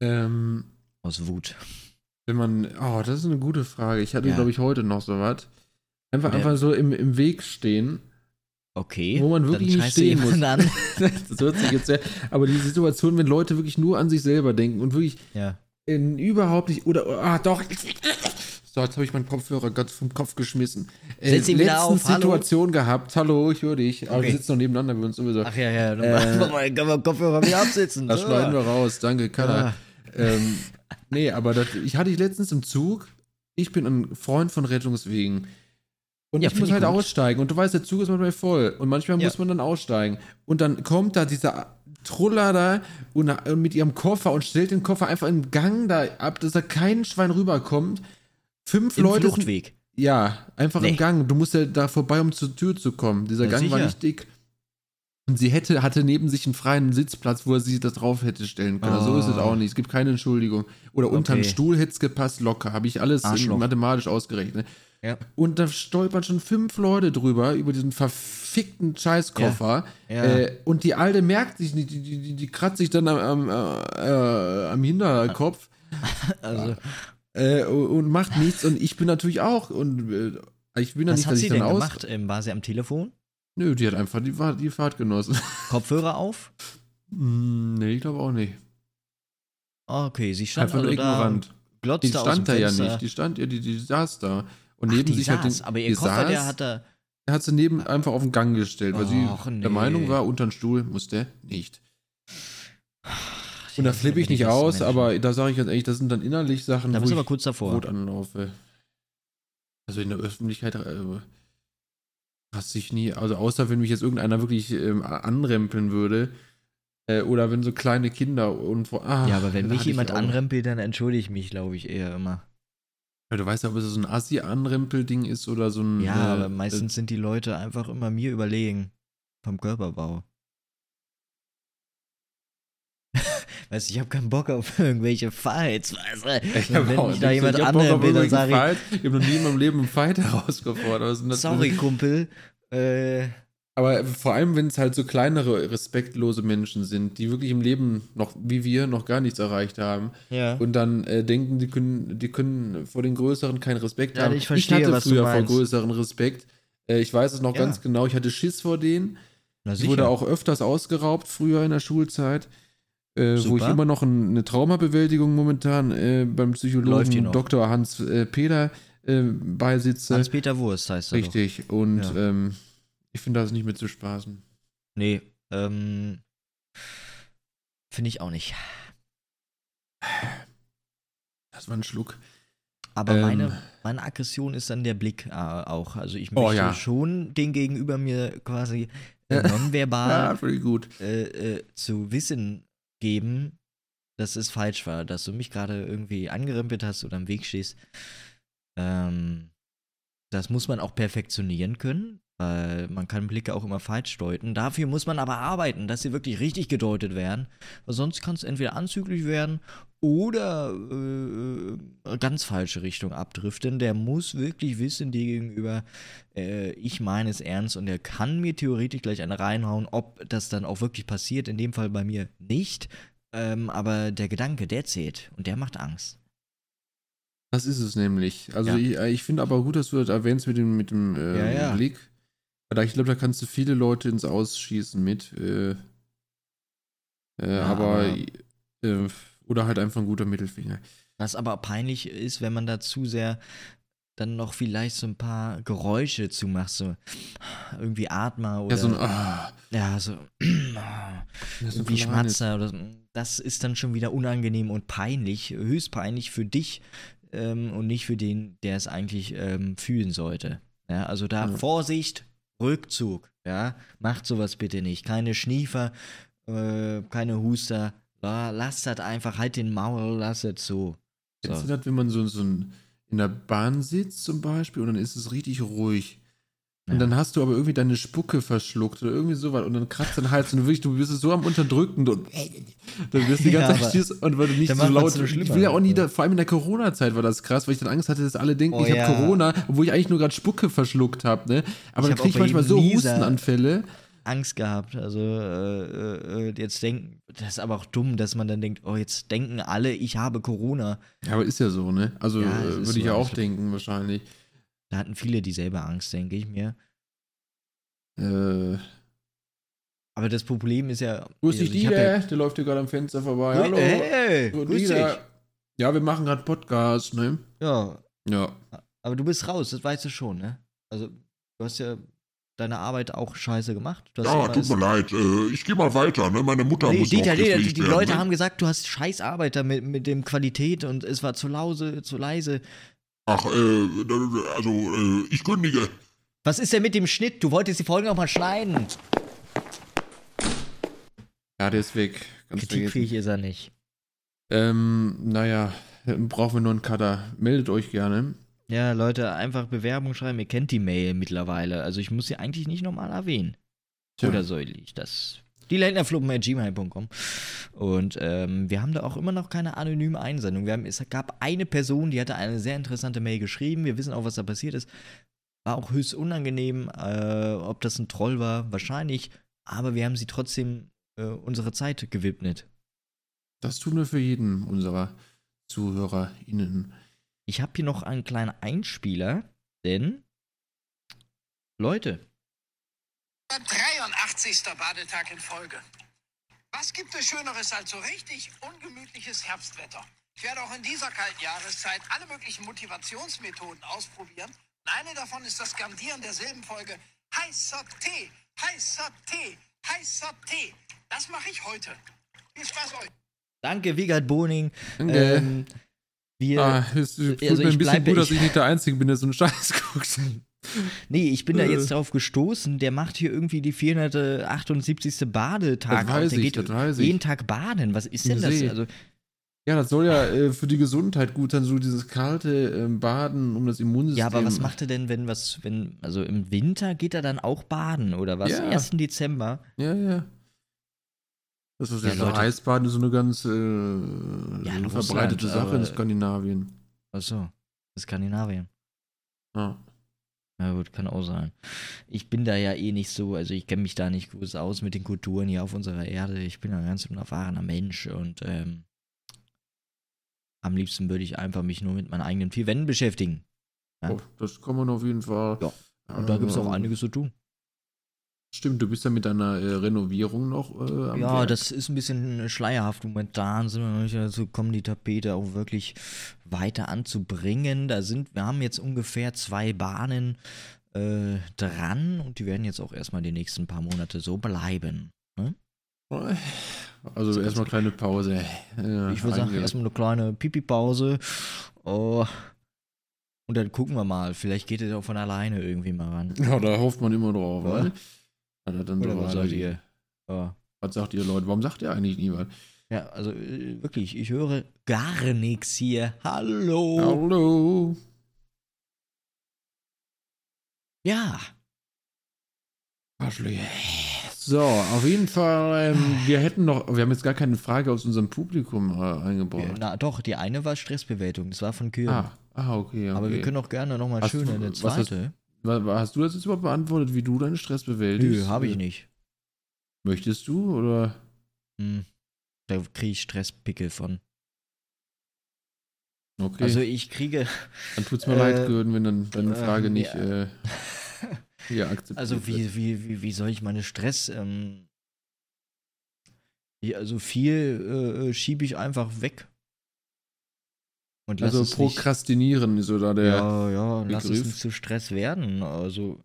ähm, Aus Wut. Wenn man, oh, das ist eine gute Frage. Ich hatte, Ja. glaube ich, heute noch so was. Einfach, Der- einfach so im, im Weg stehen. Okay. Wo man wirklich nicht stehen muss. <laughs> das hört sich jetzt sehr, aber die Situation, wenn Leute wirklich nur an sich selber denken und wirklich ja. In überhaupt nicht, oder, ah, doch. So, jetzt habe ich meinen Kopfhörer ganz vom Kopf geschmissen. Äh, Setz ihn wieder auf, hallo. Situation gehabt. Hallo, ich höre dich. Aber Okay. wir sitzen noch nebeneinander, wir uns sowieso. Ach ja, ja. Dann Äh, mal, kann man Kopfhörer wieder absitzen. Das schneiden wir raus. Danke, Kada. Ah. Ähm, nee, aber das, ich hatte ich letztens im Zug. Ich bin ein Freund von Rettungswegen. Und Ja, ich muss ich halt gut. aussteigen. Und du weißt, der Zug ist manchmal voll. Und manchmal Ja. muss man dann aussteigen. Und dann kommt da dieser Truller da und, und mit ihrem Koffer und stellt den Koffer einfach im Gang da ab, dass da kein Schwein rüberkommt. Fünf Im Leute. Fluchtweg. ja, einfach Nee. im Gang. Du musst ja da vorbei, um zur Tür zu kommen. Dieser Ja, Gang war sicher. nicht dick. Und sie hätte, hatte neben sich einen freien Sitzplatz, wo er sich das drauf hätte stellen können. So ist es Oh. auch nicht. Es gibt keine Entschuldigung. Oder unter den Okay. Stuhl hätte es gepasst, locker. Habe ich alles mathematisch ausgerechnet. Ja. Und da stolpern schon fünf Leute drüber, über diesen verfickten Scheißkoffer. Ja. Äh, und die Alte merkt sich nicht, die, die, die, kratzt sich dann am, am, äh, am Hinterkopf <laughs> Also, äh, und macht nichts. Und ich bin natürlich auch. Und äh, ich bin ja was nicht, hat dass sie ich denn dann aus. gemacht? Ähm, war sie am Telefon? Nö, die hat einfach die, die Fahrt genossen. <laughs> Kopfhörer auf? Hm, nee, ich glaube auch nicht. Okay, sie stand Einfach nur also da ignorant. und glotzte Die stand da ja nicht. Die stand ja, die, die saß da. Und Ach, neben sich saß, hat den, aber ihr Koffer, der saß, hat da. hat sie neben einfach auf den Gang gestellt, weil Och, sie nee. der Meinung war, unter den Stuhl muss der nicht. Und da flippe ich nicht aus, aber da sage ich ganz ehrlich, das sind dann innerlich Sachen, Da wo ich aber kurz davor. rot anlaufe. Also in der Öffentlichkeit äh, hasse ich nie, also außer wenn mich jetzt irgendeiner wirklich ähm, anrempeln würde. Äh, oder wenn so kleine Kinder und ah, Ja, aber wenn mich jemand anrempelt, dann entschuldige ich mich, glaube ich, eher immer. Ja, du weißt ja, ob es so ein Assi-Anrempelding ist oder so ein. Ja, äh, aber meistens sind die Leute einfach immer mir überlegen. Vom Körperbau. <laughs> weißt du, ich habe keinen Bock auf irgendwelche Fights, weißt du? äh, ich hab wenn auch mich da jemand auf anrempelt, dann sage ich, Fight. Ich habe noch nie in meinem Leben einen Fight <laughs> herausgefordert. Sorry, Kumpel. Äh, Aber vor allem, wenn es halt so kleinere, respektlose Menschen sind, die wirklich im Leben noch, wie wir, noch gar nichts erreicht haben ja. und dann äh, denken, die können, die können vor den Größeren keinen Respekt Ja, haben. ich verstehe, hatte was du früher vor. Größeren Respekt. Äh, ich weiß es noch Ja. ganz genau. Ich hatte Schiss vor denen. Ich wurde auch öfters ausgeraubt früher in der Schulzeit. Äh, wo ich immer noch ein, eine Traumabewältigung momentan äh, beim Psychologen? Dr. Hans äh, Peter äh, beisitze. Hans-Peter Wurst heißt er doch. Richtig. Und Ja. ähm, ich finde das nicht mit zu spaßen. Nee, ähm. Finde ich auch nicht. Das war ein Schluck. Aber Ähm. meine, meine Aggression ist dann der Blick äh, auch. Also ich möchte Oh, ja. schon den Gegenüber mir quasi äh, <laughs> nonverbal Ja, äh, äh, zu wissen geben, dass es falsch war, dass du mich gerade irgendwie angerempelt hast oder im Weg stehst. Ähm, das muss man auch perfektionieren können. Äh, man kann Blicke auch immer falsch deuten. Dafür muss man aber arbeiten, dass sie wirklich richtig gedeutet werden. Weil sonst kann es entweder anzüglich werden oder äh, ganz falsche Richtung abdriften. Der muss wirklich wissen, dir gegenüber, äh, ich meine es ernst und er kann mir theoretisch gleich eine reinhauen, ob das dann auch wirklich passiert. In dem Fall bei mir nicht. Ähm, aber der Gedanke, der zählt und der macht Angst. Das ist es nämlich. Also ja. ich, äh, ich finde aber gut, dass du das erwähnst mit dem, mit dem äh, ja, ja. Blick. Ich glaube, da kannst du viele Leute ins Ausschießen mit. Äh, äh, aber, aber äh, oder halt einfach ein guter Mittelfinger. Was aber peinlich ist, wenn man da zu sehr dann noch vielleicht so ein paar Geräusche zumacht, so irgendwie Atmer oder. Ja, so ein, ah. ja, so, <clears throat> ja, so irgendwie Schmatzer oder so. Das ist dann schon wieder unangenehm und peinlich, höchst peinlich für dich ähm, und nicht für den, der es eigentlich ähm, fühlen sollte. Ja, also da ja. Vorsicht, Rückzug. Ja, macht sowas bitte nicht. Keine Schniefer, äh, keine Huster. Ja, lasst das einfach, halt den Maul, lasst es so. Kennst du das, wenn man so, so in der Bahn sitzt zum Beispiel und dann ist es richtig ruhig. Und ja. dann hast du aber irgendwie deine Spucke verschluckt oder irgendwie sowas und dann kratzt dein Hals und wirklich, du bist so am Unterdrücken und dann wirst du die <laughs> ganze ja, Zeit stehst und weil du nicht so laut. So ich will ja auch nie, da, vor allem in der Corona-Zeit war das krass, weil ich dann Angst hatte, dass alle denken, oh, ich ja. habe Corona, obwohl ich eigentlich nur gerade Spucke verschluckt habe. Ne? Aber ich dann kriege ich manchmal so Hustenanfälle. Angst gehabt. Also äh, äh, jetzt denken, das ist aber auch dumm, dass man dann denkt, oh, jetzt denken alle, ich habe Corona. Ja, aber ist ja so, ne? Also ja, äh, würde ich ja auch denken, wahrscheinlich. Da hatten viele dieselbe Angst, denke ich mir. Äh. Aber das Problem ist ja. Wo ist also die, der? Ja, der läuft hier gerade am Fenster vorbei. Hallo. Hey, grüß dich. Ja, wir machen gerade Podcast, ne? Ja. Ja. Aber du bist raus, das weißt du schon, ne? Also, du hast ja deine Arbeit auch scheiße gemacht. ja, tut mir leid. Äh, ich gehe mal weiter. Ne? Meine Mutter nee, muss Dieter, noch Dieter, Die, die Leute ne? haben gesagt, du hast scheiß Arbeit da mit, mit dem Qualität und es war zu lause, zu leise. Ach, äh, also, äh, ich kündige. Was ist denn mit dem Schnitt? Du wolltest die Folge auch mal schneiden. Ja, der ist weg. Ganz Kritikfähig ist er nicht. Ähm, naja, brauchen wir nur einen Cutter. Meldet euch gerne. Ja, Leute, einfach Bewerbung schreiben. Ihr kennt die Mail mittlerweile. Also ich muss sie eigentlich nicht nochmal erwähnen. Tja. Oder soll ich das? Die gmail.com. Und ähm, wir haben da auch immer noch keine anonyme Einsendung. Wir haben, es gab eine Person, die hatte eine sehr interessante Mail geschrieben. Wir wissen auch, was da passiert ist. War auch höchst unangenehm. Äh, ob das ein Troll war, wahrscheinlich. Aber wir haben sie trotzdem äh, unsere Zeit gewidmet. Das tun wir für jeden unserer ZuhörerInnen. Ich habe hier noch einen kleinen Einspieler, denn Leute, 83. Badetag in Folge. Was gibt es Schöneres als so richtig ungemütliches Herbstwetter? Ich werde auch in dieser kalten Jahreszeit alle möglichen Motivationsmethoden ausprobieren. Und eine davon ist das Skandieren der Silbenfolge heißer Tee, heißer Tee, heißer Tee. Das mache ich heute. Viel Spaß euch. Danke, Wiegald Boning. Danke. Ähm, wir, ah, es tut also mir ein bisschen gut, dass ich nicht der Einzige bin, der so einen Scheiß <laughs> guckt. Nee, ich bin da jetzt äh. drauf gestoßen. Der macht hier irgendwie die 478. Badetag. Das weiß der ich, geht das weiß jeden ich. Tag baden. Was ist denn das? Also, ja, das soll ja äh, für die Gesundheit gut sein, so dieses kalte äh, Baden um das Immunsystem. Ja, aber was macht er denn, wenn was, wenn, also im Winter geht er dann auch baden oder was? Ja. 1. Dezember. Ja, ja. Das ist ja, so Eisbaden ist so eine ganz äh, ja, so verbreitete Sache in Skandinavien. Achso, Skandinavien. Ja. Ja gut, kann auch sein. Ich bin da ja eh nicht so, also ich kenne mich da nicht groß aus mit den Kulturen hier auf unserer Erde. Ich bin ein ganz unerfahrener Mensch und ähm, am liebsten würde ich einfach mich nur mit meinen eigenen vier Wänden beschäftigen. Ja? Oh, das kann man auf jeden Fall. Ja. Und da gibt es auch ähm, einiges zu tun. Stimmt, du bist ja mit deiner äh, Renovierung noch äh, am Ja, Werk. das ist ein bisschen schleierhaft. Momentan sind wir noch nicht dazu gekommen, die Tapete auch wirklich weiter anzubringen. Da sind, wir haben jetzt ungefähr zwei Bahnen äh, dran und die werden jetzt auch erstmal die nächsten paar Monate so bleiben. Ne? Also erstmal kleine Pause. Ja, ich würde sagen, erstmal eine kleine Pipi-Pause. Oh. Und dann gucken wir mal. Vielleicht geht es auch von alleine irgendwie mal ran. Ja, da hofft man immer drauf. Ja. Dann Oder was sagt ihr? Ja. Was sagt ihr, Leute? Warum sagt ihr eigentlich niemand? Ja, also äh, wirklich, ich höre gar nichts hier. Hallo. Hallo. Ja. Arschlöcher. So, auf jeden Fall, ähm, wir hätten noch, wir haben jetzt gar keine Frage aus unserem Publikum äh, eingebaut. Na doch, die eine war Stressbewältigung, das war von Küren. Ah, ah okay, okay. Aber wir können auch gerne nochmal schön eine zweite. Hast du das jetzt überhaupt beantwortet, wie du deinen Stress bewältigst? Nö, habe ich nicht. Möchtest du oder? Hm. Da kriege ich Stresspickel von. Okay, Also ich kriege, dann tut's mir äh, leid, Gürden, wenn dann deine ähm, Frage nicht ja. äh, <laughs> hier akzeptiert also wie, wie, wie, wie soll ich meine Stress, ähm, ja, also viel äh, schiebe ich einfach weg. Und Also es nicht, Prokrastinieren ist so da der. ja, ja, lass es Begriff. nicht zu Stress werden. Also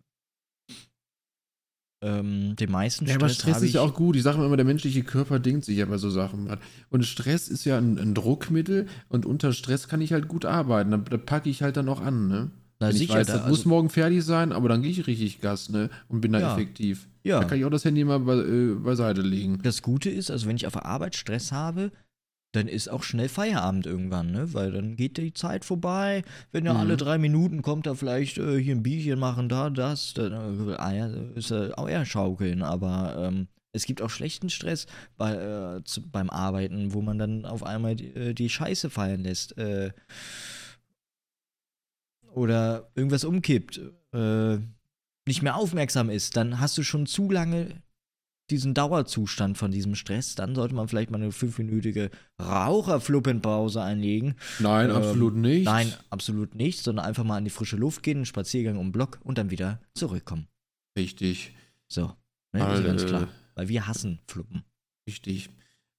ähm, den meisten Ja, aber Stress, Stress ist ich, ja auch gut. Ich sage immer, der menschliche Körper denkt sich ja bei so Sachen. Und Stress ist ja ein, ein Druckmittel und unter Stress kann ich halt gut arbeiten. Da, da packe ich halt dann auch an, ne? na, Wenn ich sicher, weiß, da, das muss also, morgen fertig sein, aber dann gehe ich richtig Gas, ne? Und bin da Ja. effektiv. ja. Da kann ich auch das Handy mal be äh, beiseite legen. Das Gute ist, also wenn ich auf der Arbeit Stress habe, dann ist auch schnell Feierabend irgendwann, ne? Weil dann geht die Zeit vorbei. Wenn ja Mhm. alle drei Minuten kommt da vielleicht äh, hier ein Bierchen machen, da, das, dann äh, ah ist äh, auch eher schaukeln. Aber ähm, es gibt auch schlechten Stress bei, äh, zu, beim Arbeiten, wo man dann auf einmal die, äh, die Scheiße fallen lässt. Äh, oder irgendwas umkippt, äh, nicht mehr aufmerksam ist, dann hast du schon zu lange diesen Dauerzustand von diesem Stress, dann sollte man vielleicht mal eine fünfminütige Raucherfluppenpause einlegen. Nein, Ähm, absolut nicht. Nein, absolut nicht, sondern einfach mal in die frische Luft gehen, einen Spaziergang um den Block und dann wieder zurückkommen. Richtig. So, ne, ist Alter. ganz klar. Weil wir hassen Fluppen. Richtig.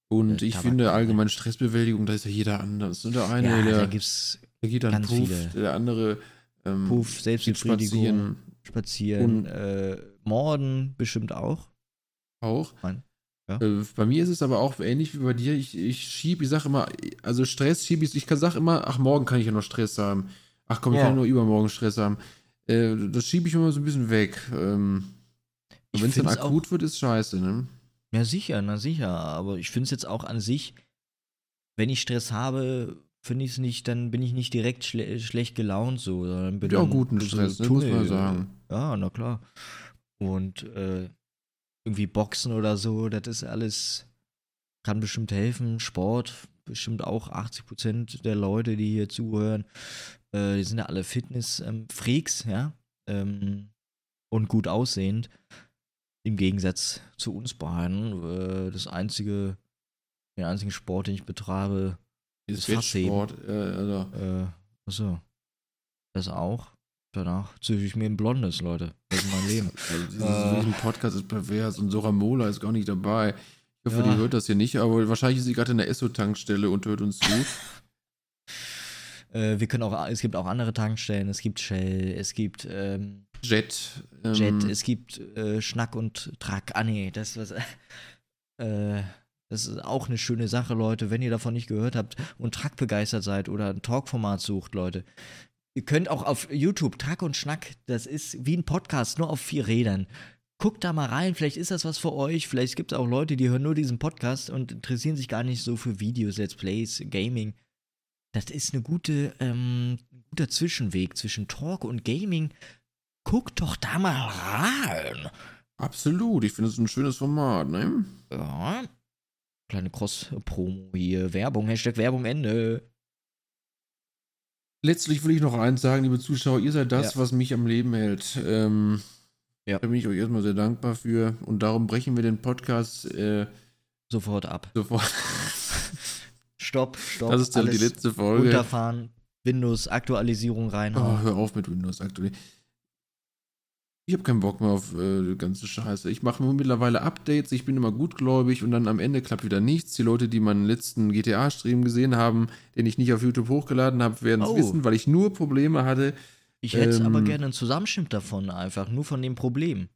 Und Äh, ich Tabak, finde allgemein Stressbewältigung, da ist ja jeder anders. Und der eine, ja, da der, gibt's der geht dann ganz Puff, viele. der andere ähm, Puff, Selbstbefriedigung, spazieren Spazieren, äh, Morden bestimmt auch. Auch. Nein. Ja. Äh, bei mir ist es aber auch ähnlich wie bei dir. Ich, ich schiebe, ich sage immer, also Stress schiebe ich, ich kann sag immer, ach, morgen kann ich ja noch Stress haben. Ach komm, ich Ja. kann nur übermorgen Stress haben. Äh, das schiebe ich immer so ein bisschen weg. Ähm, Wenn es dann find's auch- akut wird, ist scheiße, ne? Ja, sicher, na sicher. Aber ich finde es jetzt auch an sich, wenn ich Stress habe, finde ich es nicht, dann bin ich nicht direkt schle schlecht gelaunt so. Dann bin ja auch guten so Stress, ne, muss man Tunnel. sagen. Ja, na klar. Und äh, irgendwie Boxen oder so, das ist alles, kann bestimmt helfen. Sport, bestimmt auch 80% der Leute, die hier zuhören, äh, die sind ja alle Fitness-Freaks, ja. Ähm, und gut aussehend. Im Gegensatz zu uns beiden. Äh, das einzige, den einzigen Sport, den ich betreibe, Das Fassheben. Wettsport, äh, also, äh, achso. Das auch. Danach züchte ich mir ein blondes, Leute. Das ist mein <laughs> Leben. also dieses Äh. diesem Podcast ist pervers und Sora Mola ist gar nicht dabei. Ich hoffe, Ja. die hört das hier nicht, aber wahrscheinlich ist sie gerade in der Esso-Tankstelle und hört uns zu. <laughs> Äh, wir können auch, es gibt auch andere Tankstellen, es gibt Shell, es gibt ähm, Jet. Ähm, Jet, es gibt äh, Schnack und Track. Ah nee, das was. Äh, das ist auch eine schöne Sache, Leute. Wenn ihr davon nicht gehört habt und Track begeistert seid oder ein Talkformat sucht, Leute. Ihr könnt auch auf YouTube Track und Schnack, das ist wie ein Podcast, nur auf vier Rädern. Guckt da mal rein, vielleicht ist das was für euch. Vielleicht gibt es auch Leute, die hören nur diesen Podcast und interessieren sich gar nicht so für Videos, Let's Plays, Gaming. Das ist eine gute, ähm, ein guter Zwischenweg zwischen Talk und Gaming. Guckt doch da mal rein. Absolut, ich finde es ein schönes Format, ne? Ja. Kleine Cross-Promo hier. Werbung, Hashtag Werbung Ende. Letztlich will ich noch eins sagen, liebe Zuschauer, ihr seid das, Ja. was mich am Leben hält. Ähm, Ja. Da bin ich euch erstmal sehr dankbar für und darum brechen wir den Podcast äh, Sofort ab. sofort. <laughs> Stopp, stopp. das ist dann die letzte Folge. Runterfahren. Windows-Aktualisierung Oh, reinhauen. hör auf mit Windows aktuell. Ich habe keinen Bock mehr auf äh, die ganze Scheiße. Ich mache mittlerweile Updates, ich bin immer gutgläubig und dann am Ende klappt wieder nichts. Die Leute, die meinen letzten GTA-Stream gesehen haben, den ich nicht auf YouTube hochgeladen habe, werden es Oh. wissen, weil ich nur Probleme hatte. Ich hätte ähm, aber gerne einen Zusammenschnitt davon einfach, nur von dem Problem.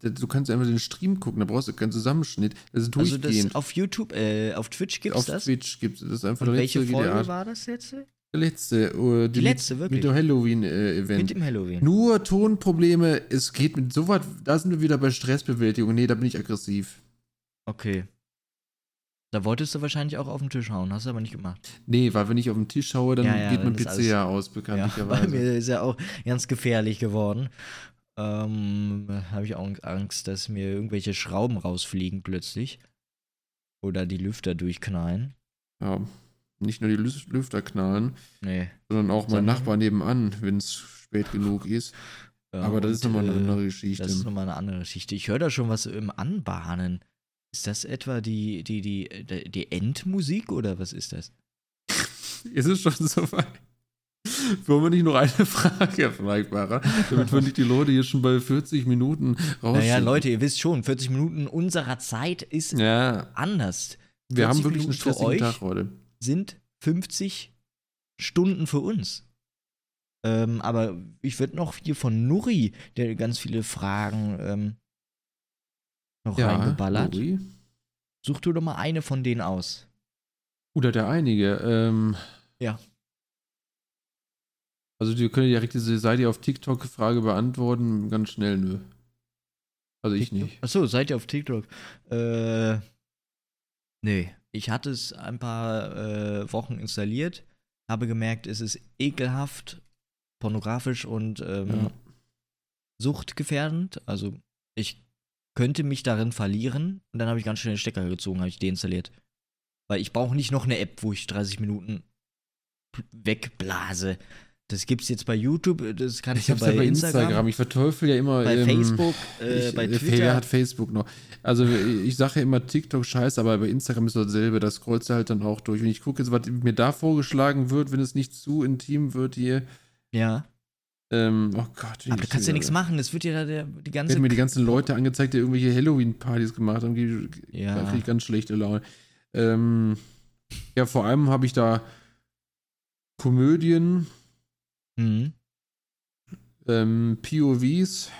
Du kannst einfach den Stream gucken, da brauchst du keinen Zusammenschnitt. Das ist Also durchgehend. das auf YouTube, äh, auf Twitch gibt's auf das? Twitch gibt es das einfach Und welche Folge war das jetzt? Der letzte. äh, Die letzte, mit, wirklich? Mit dem Halloween-Event. Mit dem Halloween. Nur Tonprobleme, es geht mit so was, da sind wir wieder bei Stressbewältigung. Nee, da bin ich aggressiv. Okay. Da wolltest du wahrscheinlich auch auf den Tisch hauen, hast du aber nicht gemacht. Nee, weil wenn ich auf den Tisch schaue, dann Ja, ja, geht mein PC ja aus, Ja, <laughs> bei bekanntlicherweise. mir ist ja auch ganz gefährlich geworden. ähm, habe ich auch Angst, dass mir irgendwelche Schrauben rausfliegen plötzlich. Oder die Lüfter durchknallen. Ja, nicht nur die Lü- Lüfter knallen, Nee. sondern auch mein Nachbar nebenan, wenn es spät genug ist. Ja, Aber das ist nochmal eine äh, andere Geschichte. Das ist nochmal eine andere Geschichte. Ich höre da schon was im Anbahnen. Ist das etwa die, die, die, die, Endmusik oder was ist das? <laughs> Es ist schon soweit. Wollen wir nicht noch eine <laughs> Frage, Herr Fleischbacher, damit wir nicht die Leute hier schon bei 40 Minuten rausschicken? Naja, Leute, ihr wisst schon, 40 Minuten unserer Zeit ist Ja, anders. wir haben 40 wirklich einen stressigen euch. Tag heute. Sind 50 Stunden für uns. Ähm, aber ich würde noch hier von Nuri, der ganz viele Fragen ähm, noch reingeballert. Lori. Such du doch mal eine von denen aus. Gut, hat er einige. Ähm, Ja. Also, wir können direkt diese Seite auf TikTok-Frage beantworten. Ganz schnell, nö. Also, ich nicht. Achso, seid ihr auf TikTok? Äh. Nee. Ich hatte es ein paar äh, Wochen installiert, habe gemerkt, es ist ekelhaft, pornografisch und ähm, Ja. suchtgefährdend. Also ich könnte mich darin verlieren und dann habe ich ganz schnell den Stecker gezogen, habe ich deinstalliert. Weil ich brauche nicht noch eine App, wo ich 30 Minuten wegblase. Das gibt's jetzt bei YouTube, das kann ich, Ich ja bei, ja bei Instagram, Instagram. Ich verteufel ja immer. bei ähm, Facebook, äh, ich, bei äh, Twitter. Wer hat Facebook noch? Also ich sage ja immer TikTok scheiße, aber bei Instagram ist dasselbe. Das scrollst du halt dann auch durch. Und ich gucke jetzt, was mir da vorgeschlagen wird, wenn es nicht zu intim wird hier. ja. Ähm, oh Gott. Aber du kannst ja nichts machen, das wird ja da der, die ganze. werden mir die ganzen Leute angezeigt, die irgendwelche Halloween-Partys gemacht haben. Die, Ja. Da kriege ich ganz schlechte Laune. Ähm, ja, vor allem habe ich da Komödien, Mhm. ähm, POVs.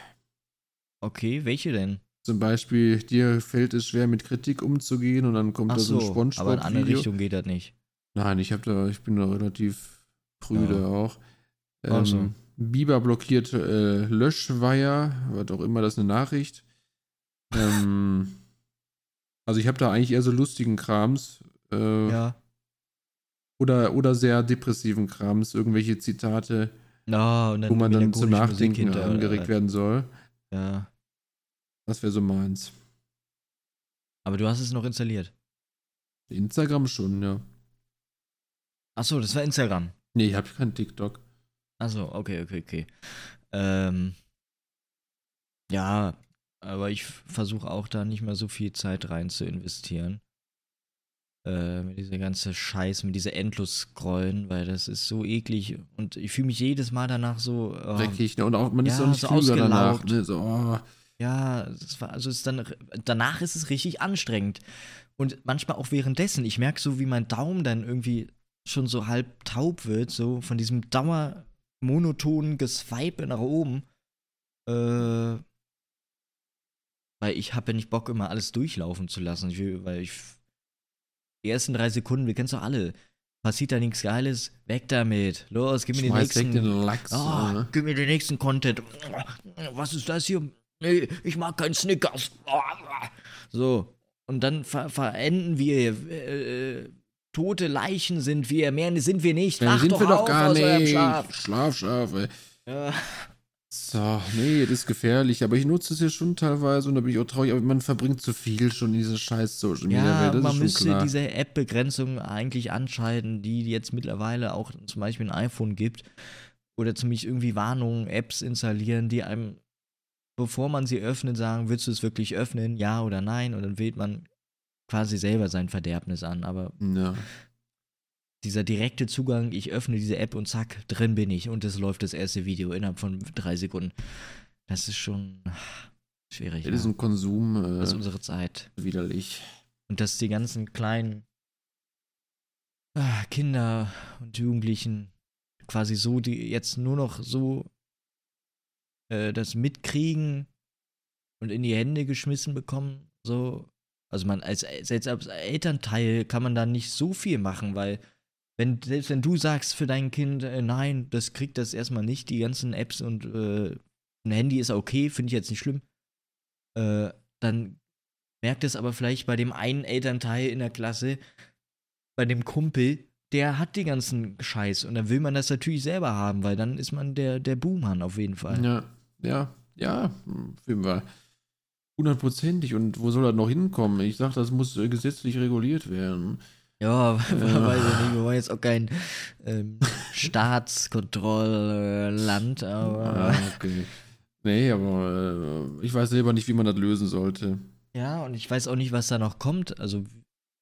Okay, welche denn? Zum Beispiel, dir fällt es schwer, mit Kritik umzugehen und dann kommt Ach da so ein Spongebob. aber in eine andere Richtung geht das nicht. Nein, ich habe da, ich bin da relativ prüde Ja. auch. Ähm, so. Biber blockiert äh, Löschweier, was auch immer, das ist eine Nachricht. <laughs> ähm, also ich habe da eigentlich eher so lustigen Krams. Äh, Ja. Oder, oder sehr depressiven Krams, irgendwelche Zitate, No, wo man dann zum Nachdenken hinter, angeregt oder? werden soll. Ja. Das wäre so meins. Aber du hast es noch installiert. Instagram schon, ja. Achso, das war Instagram. Nee, ich habe kein TikTok. Achso, okay, okay, okay. Ähm, ja, aber ich versuche auch da nicht mehr so viel Zeit rein zu investieren. Äh, mit dieser ganze Scheiß, mit dieser Endlos-Scrollen, weil das ist so eklig und ich fühle mich jedes Mal danach so. Oh, Dreckig, ne? Und auch, man ist Ja, auch nicht so klüger danach. ausgelaugt. Ne? So, oh. Ja, das war, also ist dann, danach ist es richtig anstrengend. Und manchmal auch währenddessen. Ich merke so, wie mein Daumen dann irgendwie schon so halb taub wird, so von diesem dauermonotonen Geswipe nach oben. Äh, weil ich habe ja nicht Bock, immer alles durchlaufen zu lassen. Ich will, weil ich. Die ersten drei Sekunden, wir kennen es doch alle. Passiert da nichts Geiles, weg damit. Los, gib mir den nächsten. weg den Lachs. Ah, ne? gib mir den nächsten Content. Was ist das hier? Nee, ich mag keinen Snickers. So. Und dann ver verenden wir. Äh, tote Leichen sind wir. Mehr sind wir nicht. Wach sind doch wir doch gar nicht. Schlaf. Schlaf, Schlaf, ey. Ja. So, nee, das ist gefährlich, aber ich nutze es ja schon teilweise und da bin ich auch traurig, aber man verbringt zu viel schon in dieser scheiß Social Media Ja, Welt, das man müsste klar. diese App-Begrenzung eigentlich anschalten, die jetzt mittlerweile auch zum Beispiel ein iPhone gibt. Oder zumindest irgendwie Warnungen, Apps installieren, die einem, bevor man sie öffnet, sagen, willst du es wirklich öffnen, ja oder nein? Und dann wählt man quasi selber sein Verderbnis an. Aber ja. Dieser direkte Zugang, ich öffne diese App und zack, drin bin ich. Und es läuft das erste Video innerhalb von drei Sekunden. Das ist schon schwierig. Das ist ja. ein Konsum Das ist äh, unsere Zeit. widerlich. Und dass die ganzen kleinen ah, Kinder und Jugendlichen quasi so, die jetzt nur noch so äh, das mitkriegen und in die Hände geschmissen bekommen, so. Also man als, selbst als Elternteil kann man da nicht so viel machen, weil wenn, selbst wenn du sagst für dein Kind, äh, nein, das kriegt das erstmal nicht, die ganzen Apps und äh, ein Handy ist okay, finde ich jetzt nicht schlimm, äh, dann merkt es aber vielleicht bei dem einen Elternteil in der Klasse, bei dem Kumpel, der hat die ganzen Scheiß und dann will man das natürlich selber haben, weil dann ist man der, der Buhmann auf jeden Fall. Ja, ja. Ja, jeden Fall. Hundertprozentig. Und wo soll das noch hinkommen? Ich sag, das muss äh, gesetzlich reguliert werden. Ja, <laughs> weiß ich nicht. Wir wollen jetzt auch kein ähm, <laughs> Staatskontrollland, aber. Ah, okay. Nee, aber äh, ich weiß selber nicht, wie man das lösen sollte. Ja, und ich weiß auch nicht, was da noch kommt. Also,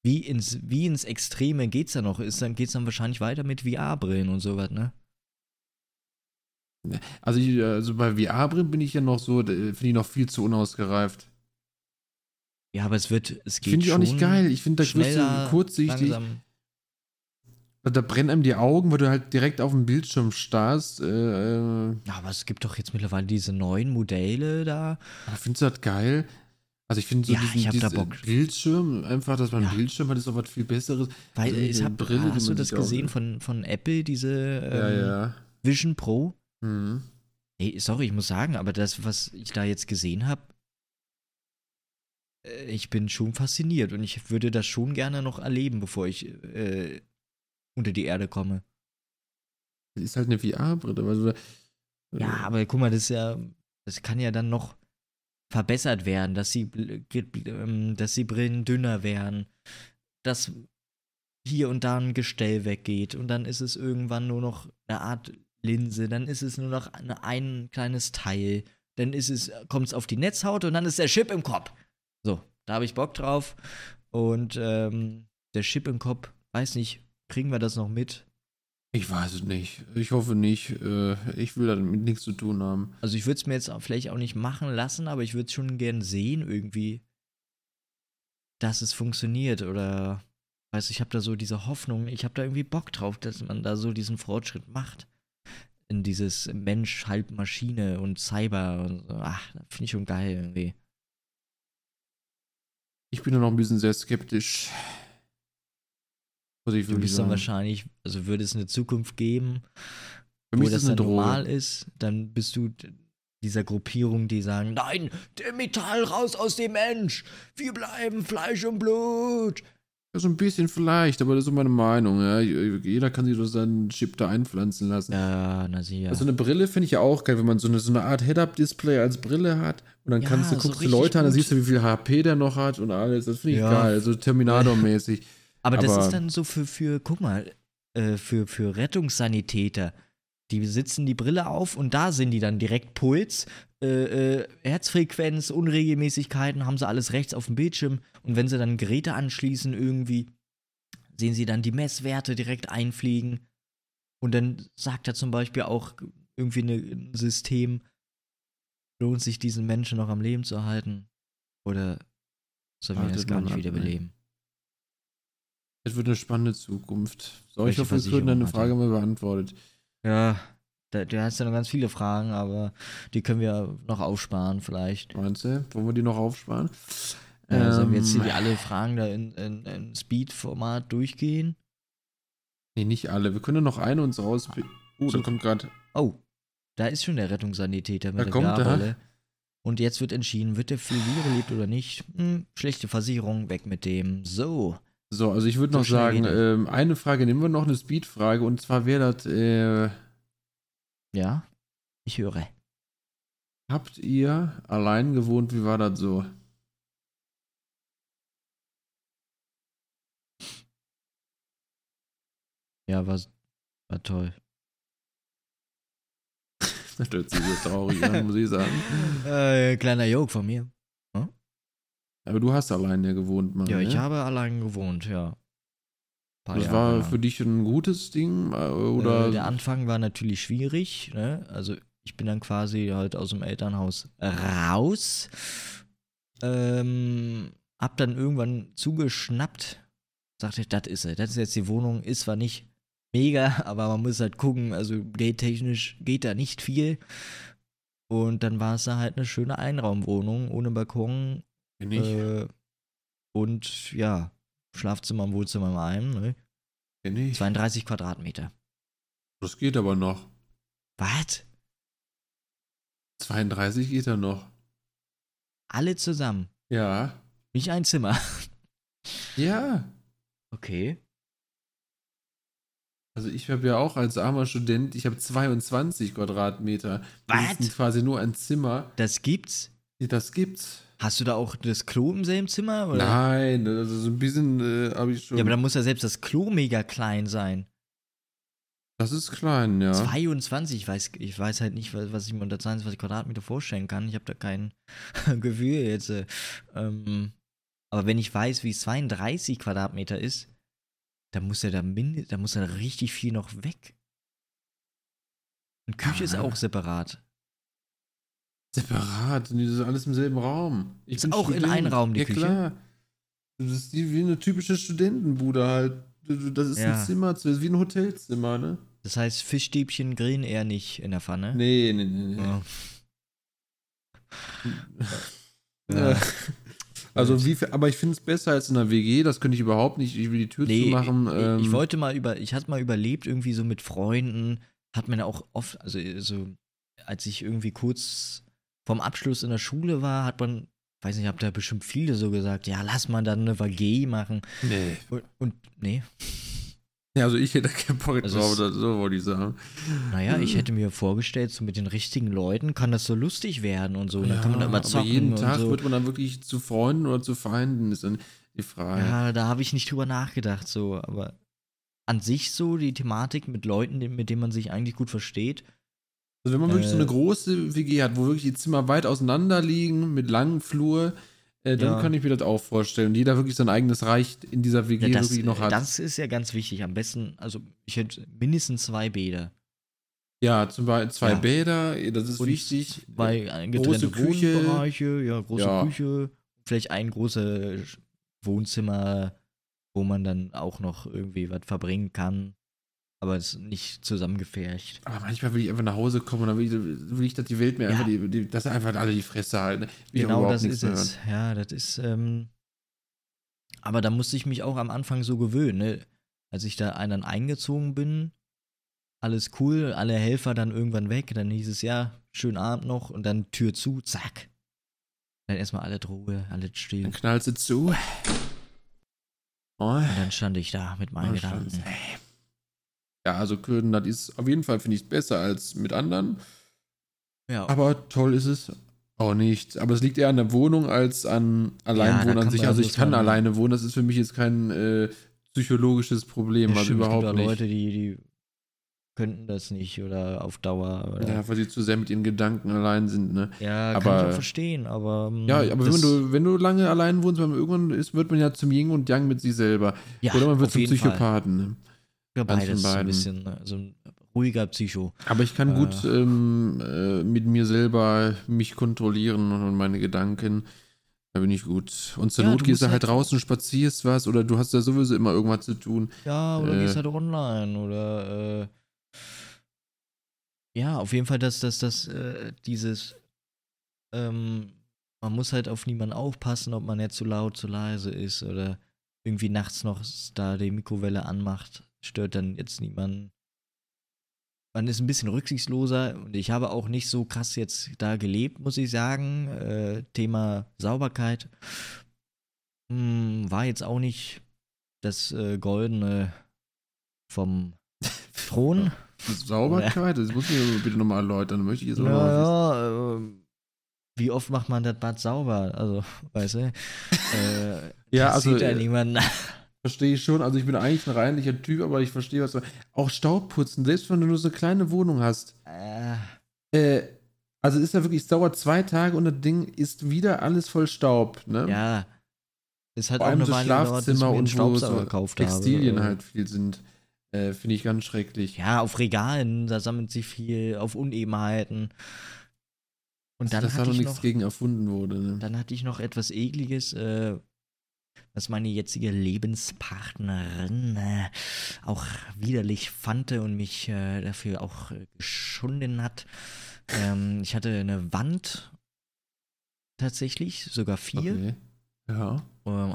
wie ins, wie ins Extreme geht's da noch? Ist dann, geht's dann wahrscheinlich weiter mit VR-Brillen und sowas, ne? Also, ich, also bei VR-Brillen bin ich ja noch so, äh, finde ich noch viel zu unausgereift. Ja, aber es wird, es geht Finde ich auch nicht geil. Ich finde, da wirst du kurzsichtig. langsam. Da brennen einem die Augen, weil du halt direkt auf dem Bildschirm starrst. Äh, äh, Ja, aber es gibt doch jetzt mittlerweile diese neuen Modelle da. aber findest du das geil? Also ich finde so Ja, diesen, ich hab da diesen Bock. Bildschirm, einfach, dass man Ja. Bildschirm hat, ist doch was viel Besseres. Weil Also ich hab, Brille, hast du das auch- gesehen von, von Apple, diese ähm, ja. Vision Pro? Mhm. Ey, sorry, ich muss sagen, aber das, was ich da jetzt gesehen habe, ich bin schon fasziniert und ich würde das schon gerne noch erleben, bevor ich äh, unter die Erde komme. Das ist halt eine VR-Brille. Also, äh, Ja, aber guck mal, das ist ja, das kann ja dann noch verbessert werden, dass die, ähm, dass die Brillen dünner werden, dass hier und da ein Gestell weggeht und dann ist es irgendwann nur noch eine Art Linse, dann ist es nur noch eine, ein kleines Teil, dann ist es, kommt es auf die Netzhaut und dann ist der Chip im Kopf. So, da habe ich Bock drauf und ähm, der Chip im Kopf, weiß nicht, kriegen wir das noch mit? Ich weiß es nicht. Ich hoffe nicht. Äh, ich will damit nichts zu tun haben. Also ich würde es mir jetzt auch vielleicht auch nicht machen lassen, aber ich würde es schon gern sehen irgendwie, dass es funktioniert oder weiß ich habe da so diese Hoffnung, ich habe da irgendwie Bock drauf, dass man da so diesen Fortschritt macht in dieses Mensch halb Maschine und Cyber und so. Ach, das finde ich schon geil irgendwie. Ich bin da noch ein bisschen sehr skeptisch. Muss ich Du bist dann sagen. wahrscheinlich, also würde es eine Zukunft geben, Für wo das dann normal ist, dann bist du dieser Gruppierung, die sagen, nein, der Metall raus aus dem Mensch, wir bleiben Fleisch und Blut. Ja, so ein bisschen vielleicht, aber das ist so meine Meinung. Ja. Jeder kann sich doch seinen Chip da einpflanzen lassen. Ja, na sicher. Also eine Brille finde ich ja auch geil, wenn man so eine, so eine Art Head-Up-Display als Brille hat und dann Ja, kannst du, so guckst du Leute an, dann gut. siehst du, wie viel HP der noch hat und alles. Das finde ich Ja. geil, so Terminator-mäßig. <laughs> aber das aber- ist dann so für, für guck mal, äh, für, für Rettungssanitäter. Die sitzen die Brille auf und da sind die dann direkt Puls, äh, äh, Herzfrequenz, Unregelmäßigkeiten, haben sie alles rechts auf dem Bildschirm. Und wenn sie dann Geräte anschließen, irgendwie, sehen sie dann die Messwerte direkt einfliegen. Und dann sagt er zum Beispiel auch irgendwie eine, ein System, lohnt sich diesen Menschen noch am Leben zu erhalten? Oder sollen wir Wartet das gar nicht wiederbeleben? Es wird eine spannende Zukunft. So, ich Welche hoffe, wir können deine Versicherung Frage mal beantwortet. Ja, da, du hast ja noch ganz viele Fragen, aber die können wir noch aufsparen vielleicht. Meinst du? Wollen wir die noch aufsparen? Äh, sollen wir jetzt hier Ähm, die alle Fragen da in, in, in Speed-Format durchgehen? Nee, nicht alle. Wir können noch eine uns raus. Oh, da kommt gerade. Oh, da ist schon der Rettungssanitäter mit Da der kommt er. Garrolle. Und jetzt wird entschieden, wird der viel wiederbelebt oder nicht? Hm, schlechte Versicherung, weg mit dem. So. So, also ich würde So noch sagen, ähm, eine Frage nehmen wir noch, eine Speed-Frage. Und zwar wäre das, äh, Ja, ich höre. habt ihr allein gewohnt? Wie war das so? Ja, war, war toll. <laughs> Das hört sich so traurig an, muss ich sagen. <laughs> Äh, kleiner Joke von mir. Aber du hast allein ja gewohnt, Mann. Ja, ich ne? habe allein gewohnt, ja. Das Jahre war lang. für dich ein gutes Ding? äh, Oder? Äh, der Anfang war natürlich schwierig, ne? Also ich bin dann quasi halt aus dem Elternhaus raus. Ähm, hab dann irgendwann zugeschnappt. Sagte, das ist er. Das ist jetzt die Wohnung. Ist zwar nicht mega, <laughs> aber man muss halt gucken. Also geldtechnisch geht da nicht viel. Und dann war es da halt eine schöne Einraumwohnung ohne Balkon. Kenn ich. Äh, und ja, Schlafzimmer und Wohnzimmer in einem. Ne? Kenn ich. 32 Quadratmeter. Das geht aber noch. Was? 32 geht er noch. Alle zusammen. Ja. Nicht ein Zimmer. Ja. Okay. Also ich habe ja auch als armer Student, ich habe 22 Quadratmeter. Das Was? ist quasi nur ein Zimmer. Das gibt's? Das gibt's. Hast du da auch das Klo im selben Zimmer? Oder? Nein, also so ein bisschen äh, habe ich schon. Ja, aber da muss ja selbst das Klo mega klein sein. das ist klein, ja. 22, ich weiß, ich weiß halt nicht, was was ich mir unter 22 Quadratmeter vorstellen kann. Ich habe da kein <laughs> Gefühl jetzt. äh, Ähm, aber wenn ich weiß, wie es 32 Quadratmeter ist, dann muss ja da, mind da muss ja richtig viel noch weg. Und Küche ist Ah. auch separat. Separat, das ist alles im selben Raum. Ich Ist auch in einem Raum die ja, Küche? klar. Das ist die, wie eine typische Studentenbude halt. Das ist Ja. ein Zimmer, das ist wie ein Hotelzimmer, ne? Das heißt, Fischstäbchen grillen eher nicht in der Pfanne. Nee, nee, nee. nee. Ja. <laughs> Ja. Also wie, aber ich finde es besser als in einer WG, das könnte ich überhaupt nicht. Ich will die Tür Nee, zumachen. ich, ähm, ich wollte mal über, ich hatte mal überlebt, irgendwie so mit Freunden, hat man ja auch oft, also so, als ich irgendwie kurz vorm Abschluss in der Schule war, hat man, weiß nicht, habt da bestimmt viele so gesagt, ja, lass mal dann eine WG machen. Nee. Und, und nee, Ja, also ich hätte keinen Bock Also drauf, es- oder so wollte ich sagen. naja, ich hätte mir vorgestellt, so mit den richtigen Leuten kann das so lustig werden und so. Und dann kann man da Ja, immer aber zocken jeden und Tag so. wird man dann wirklich zu Freunden oder zu Feinden, ist dann die Frage. Ja, da habe ich nicht drüber nachgedacht, so, aber an sich so die Thematik mit Leuten, mit denen man sich eigentlich gut versteht, Also wenn man wirklich so Äh, eine große WG hat, wo wirklich die Zimmer weit auseinander liegen, mit langen Flur, äh, dann Ja. kann ich mir das auch vorstellen. Und jeder wirklich sein eigenes Reich in dieser WG Ja, das, wirklich noch hat. das ist ja ganz wichtig. Am besten, also ich hätte mindestens zwei Bäder. ja, zum Beispiel zwei Ja. Bäder, das ist Und wichtig. Zwei getrennte große Küche. Wohnbereiche, ja, große Ja. Küche, vielleicht ein großes Wohnzimmer, wo man dann auch noch irgendwie was verbringen kann. Aber es ist nicht zusammengefärcht. Aber manchmal will ich einfach nach Hause kommen und dann will ich, will ich dass die Welt mir Ja. einfach, die, die, dass einfach alle die Fresse halten. Will Genau, das ist es. Ja, das ist, ähm, aber da musste ich mich auch am Anfang so gewöhnen, ne? Als ich da dann eingezogen bin, alles cool, alle Helfer dann irgendwann weg, dann hieß es ja, schönen Abend noch und dann Tür zu, zack. Dann erstmal alle Ruhe, alles still. Dann knallt sie zu. Oh. Und dann stand ich da mit meinen Oh. Gedanken. Ja, also Kürden, das ist auf jeden Fall, finde ich, besser als mit anderen. Ja, Aber toll ist es auch nicht. Aber es liegt eher an der Wohnung als an Alleinwohnen da an kann sich. Also ich kann alleine wohnen. Das ist für mich jetzt kein äh, psychologisches Problem. ja, also stimmt, es gibt überhaupt nicht. Leute, die, die könnten das nicht oder auf Dauer. Oder, ja, weil sie zu sehr mit ihren Gedanken allein sind. Ne? ja kann aber- ich auch verstehen, aber. ähm, Ja, aber wenn du, wenn du lange allein wohnst, irgendwann ist, wird man ja zum Yin und Yang mit sich selber. ja, Oder man wird zum jeden Fall. Ja, Eins beides ein bisschen. Also ein ruhiger Psycho. Aber ich kann Äh. gut ähm, äh, mit mir selber mich kontrollieren und meine Gedanken. Da bin ich gut. Und zur Ja, Not gehst du halt halt- raus und spazierst was oder du hast ja sowieso immer irgendwas zu tun. Ja, oder Äh. gehst halt online oder äh, ja, auf jeden Fall, dass das, das, äh, dieses ähm, man muss halt auf niemanden aufpassen, ob man jetzt zu laut, zu leise ist oder irgendwie nachts noch da die Mikrowelle anmacht, stört dann jetzt niemanden. Man ist ein bisschen rücksichtsloser und ich habe auch nicht so krass jetzt da gelebt, muss ich sagen. Äh, Thema Sauberkeit hm, war jetzt auch nicht das äh, Goldene vom <laughs> Thron. Sauberkeit, das muss ich bitte nochmal erläutern. Möchte ich jetzt. Ja, ähm, wie oft macht man das Bad sauber? Also, weißt du? Äh, <laughs> Ja, das also, sieht ja äh, niemand. Verstehe ich schon. Also ich bin eigentlich ein reinlicher Typ, aber ich verstehe, was du. Auch Staubputzen, selbst wenn du nur so eine kleine Wohnung hast. Äh, Äh, also ist ja wirklich, es dauert zwei Tage und das Ding ist wieder alles voll Staub, ne? ja. Es hat Vor auch allem eine so Schlafzimmer und wo so gekauft Textilien habe. halt viel sind. Äh, Finde ich ganz schrecklich. Ja, auf Regalen, da sammelt sich viel, auf Unebenheiten. Und dann dass da noch ich nichts gegen erfunden wurde. Ne? dann hatte ich noch etwas Ekliges, äh, was meine jetzige Lebenspartnerin äh, auch widerlich fand und mich äh, dafür auch äh, geschunden hat. Ähm, ich hatte eine Wand tatsächlich, sogar vier. Okay. Ja. Ähm,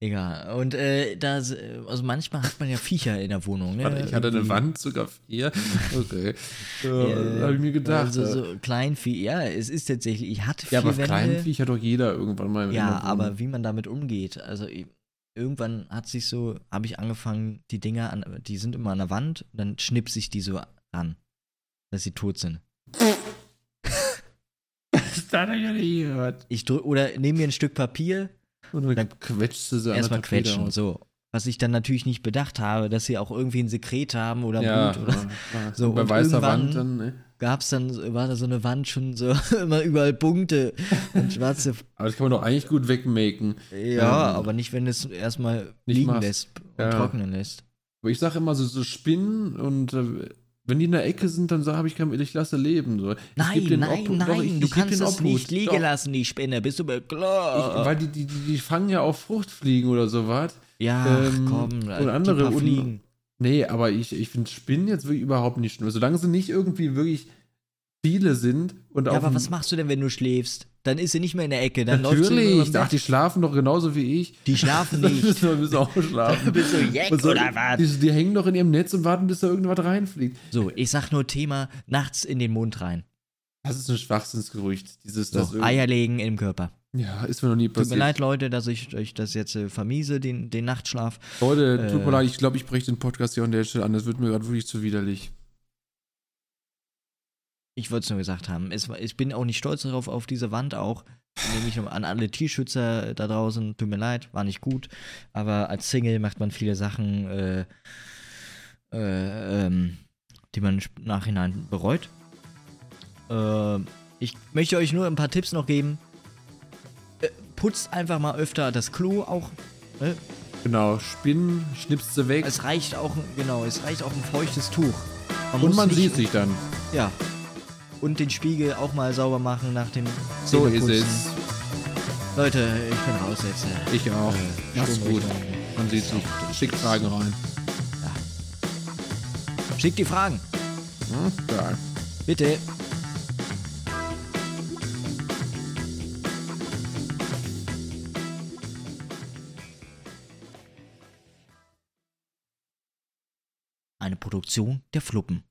Egal. Und äh, da, also manchmal hat man ja Viecher in der Wohnung. Ne? Warte, ich hatte eine Wand, sogar vier. Okay. <laughs> Ja, Äh, habe ich mir gedacht. Also so Kleinvieh, ja, es ist tatsächlich, ich hatte ja, vier aber Wände. Kleinviech hat doch jeder irgendwann mal. in Ja, der Wohnung. aber wie man damit umgeht, also i- irgendwann hat sich so, habe ich angefangen, die Dinger, an, die sind immer an der Wand, dann schnipse ich die so an, dass sie tot sind. <laughs> Das hat er ja nicht gehört. Ich drück, oder nehme mir ein Stück Papier, Und dann Dann quetscht du der erstmal quetschen, aus. so. Was ich dann natürlich nicht bedacht habe, dass sie auch irgendwie ein Sekret haben oder Ja, Blut oder. ja. So, Und bei und weißer Wand dann, ne? Gab's dann, war da so eine Wand schon so <laughs> immer überall Punkte und <laughs> schwarze. Aber das kann man doch eigentlich gut wegmaken. Ja, Ähm, aber nicht, wenn es erstmal liegen machst. lässt und Ja. trocknen lässt. Aber ich sage immer so, so Spinnen und äh, wenn die in der Ecke sind, dann sage ich, ich lasse leben. So. Ich Nein, nein, Obhut- nein, doch, ich- du ich kannst Obhut. nicht liegen Doch. lassen, die Spinne. Bist du Ich, bekloppt? weil die, die, die, die fangen ja auf Fruchtfliegen oder sowas. Ja, ähm, komm, und die andere paar un- Fliegen. Nee, aber ich, ich finde Spinnen jetzt wirklich überhaupt nicht schlimm. Solange sie nicht irgendwie wirklich viele sind und Ja, aber was machst du denn, wenn du schläfst? Dann ist sie nicht mehr in der Ecke. Dann läuft sie Natürlich, ich dachte, die schlafen doch genauso wie ich. Die schlafen Die nicht. <laughs> müssen, müssen auch schlafen. <laughs> Bist du Jack soll- oder was? Die, die hängen doch in ihrem Netz und warten, bis da irgendwas reinfliegt. So, ich sag nur Thema nachts in den Mund rein. Das ist ein Schwachsinnsgerücht. Dieses, So, das Eier legen im Körper. Ja, ist mir noch nie Tut passiert. mir leid, Leute, dass ich euch das jetzt äh, vermiese, den, den Nachtschlaf. Leute, tut Äh. mir leid, ich glaube, ich breche den Podcast hier an der Stelle an. Das wird mir gerade wirklich zu widerlich. Ich wollte es nur gesagt haben. Es, ich bin auch nicht stolz darauf, auf diese Wand auch. Nehme ich an alle Tierschützer da draußen. Tut mir leid, war nicht gut. Aber als Single macht man viele Sachen, äh, äh, ähm, die man im Nachhinein bereut. Äh, ich möchte euch nur ein paar Tipps noch geben. Äh, putzt einfach mal öfter das Klo auch. Ne? Genau, Spinnen, schnippst sie weg Es reicht auch, genau, es reicht auch ein feuchtes Tuch. und muss man nicht- sieht sich dann. Ja. Und den Spiegel auch mal sauber machen nach dem So ist es. Leute, ich bin raus jetzt. äh. Ich auch. Äh, Mach's gut. Man sieht sich. Schickt Fragen rein. Schickt die Fragen. Hm? Ja. Bitte. Eine Produktion der Fluppen.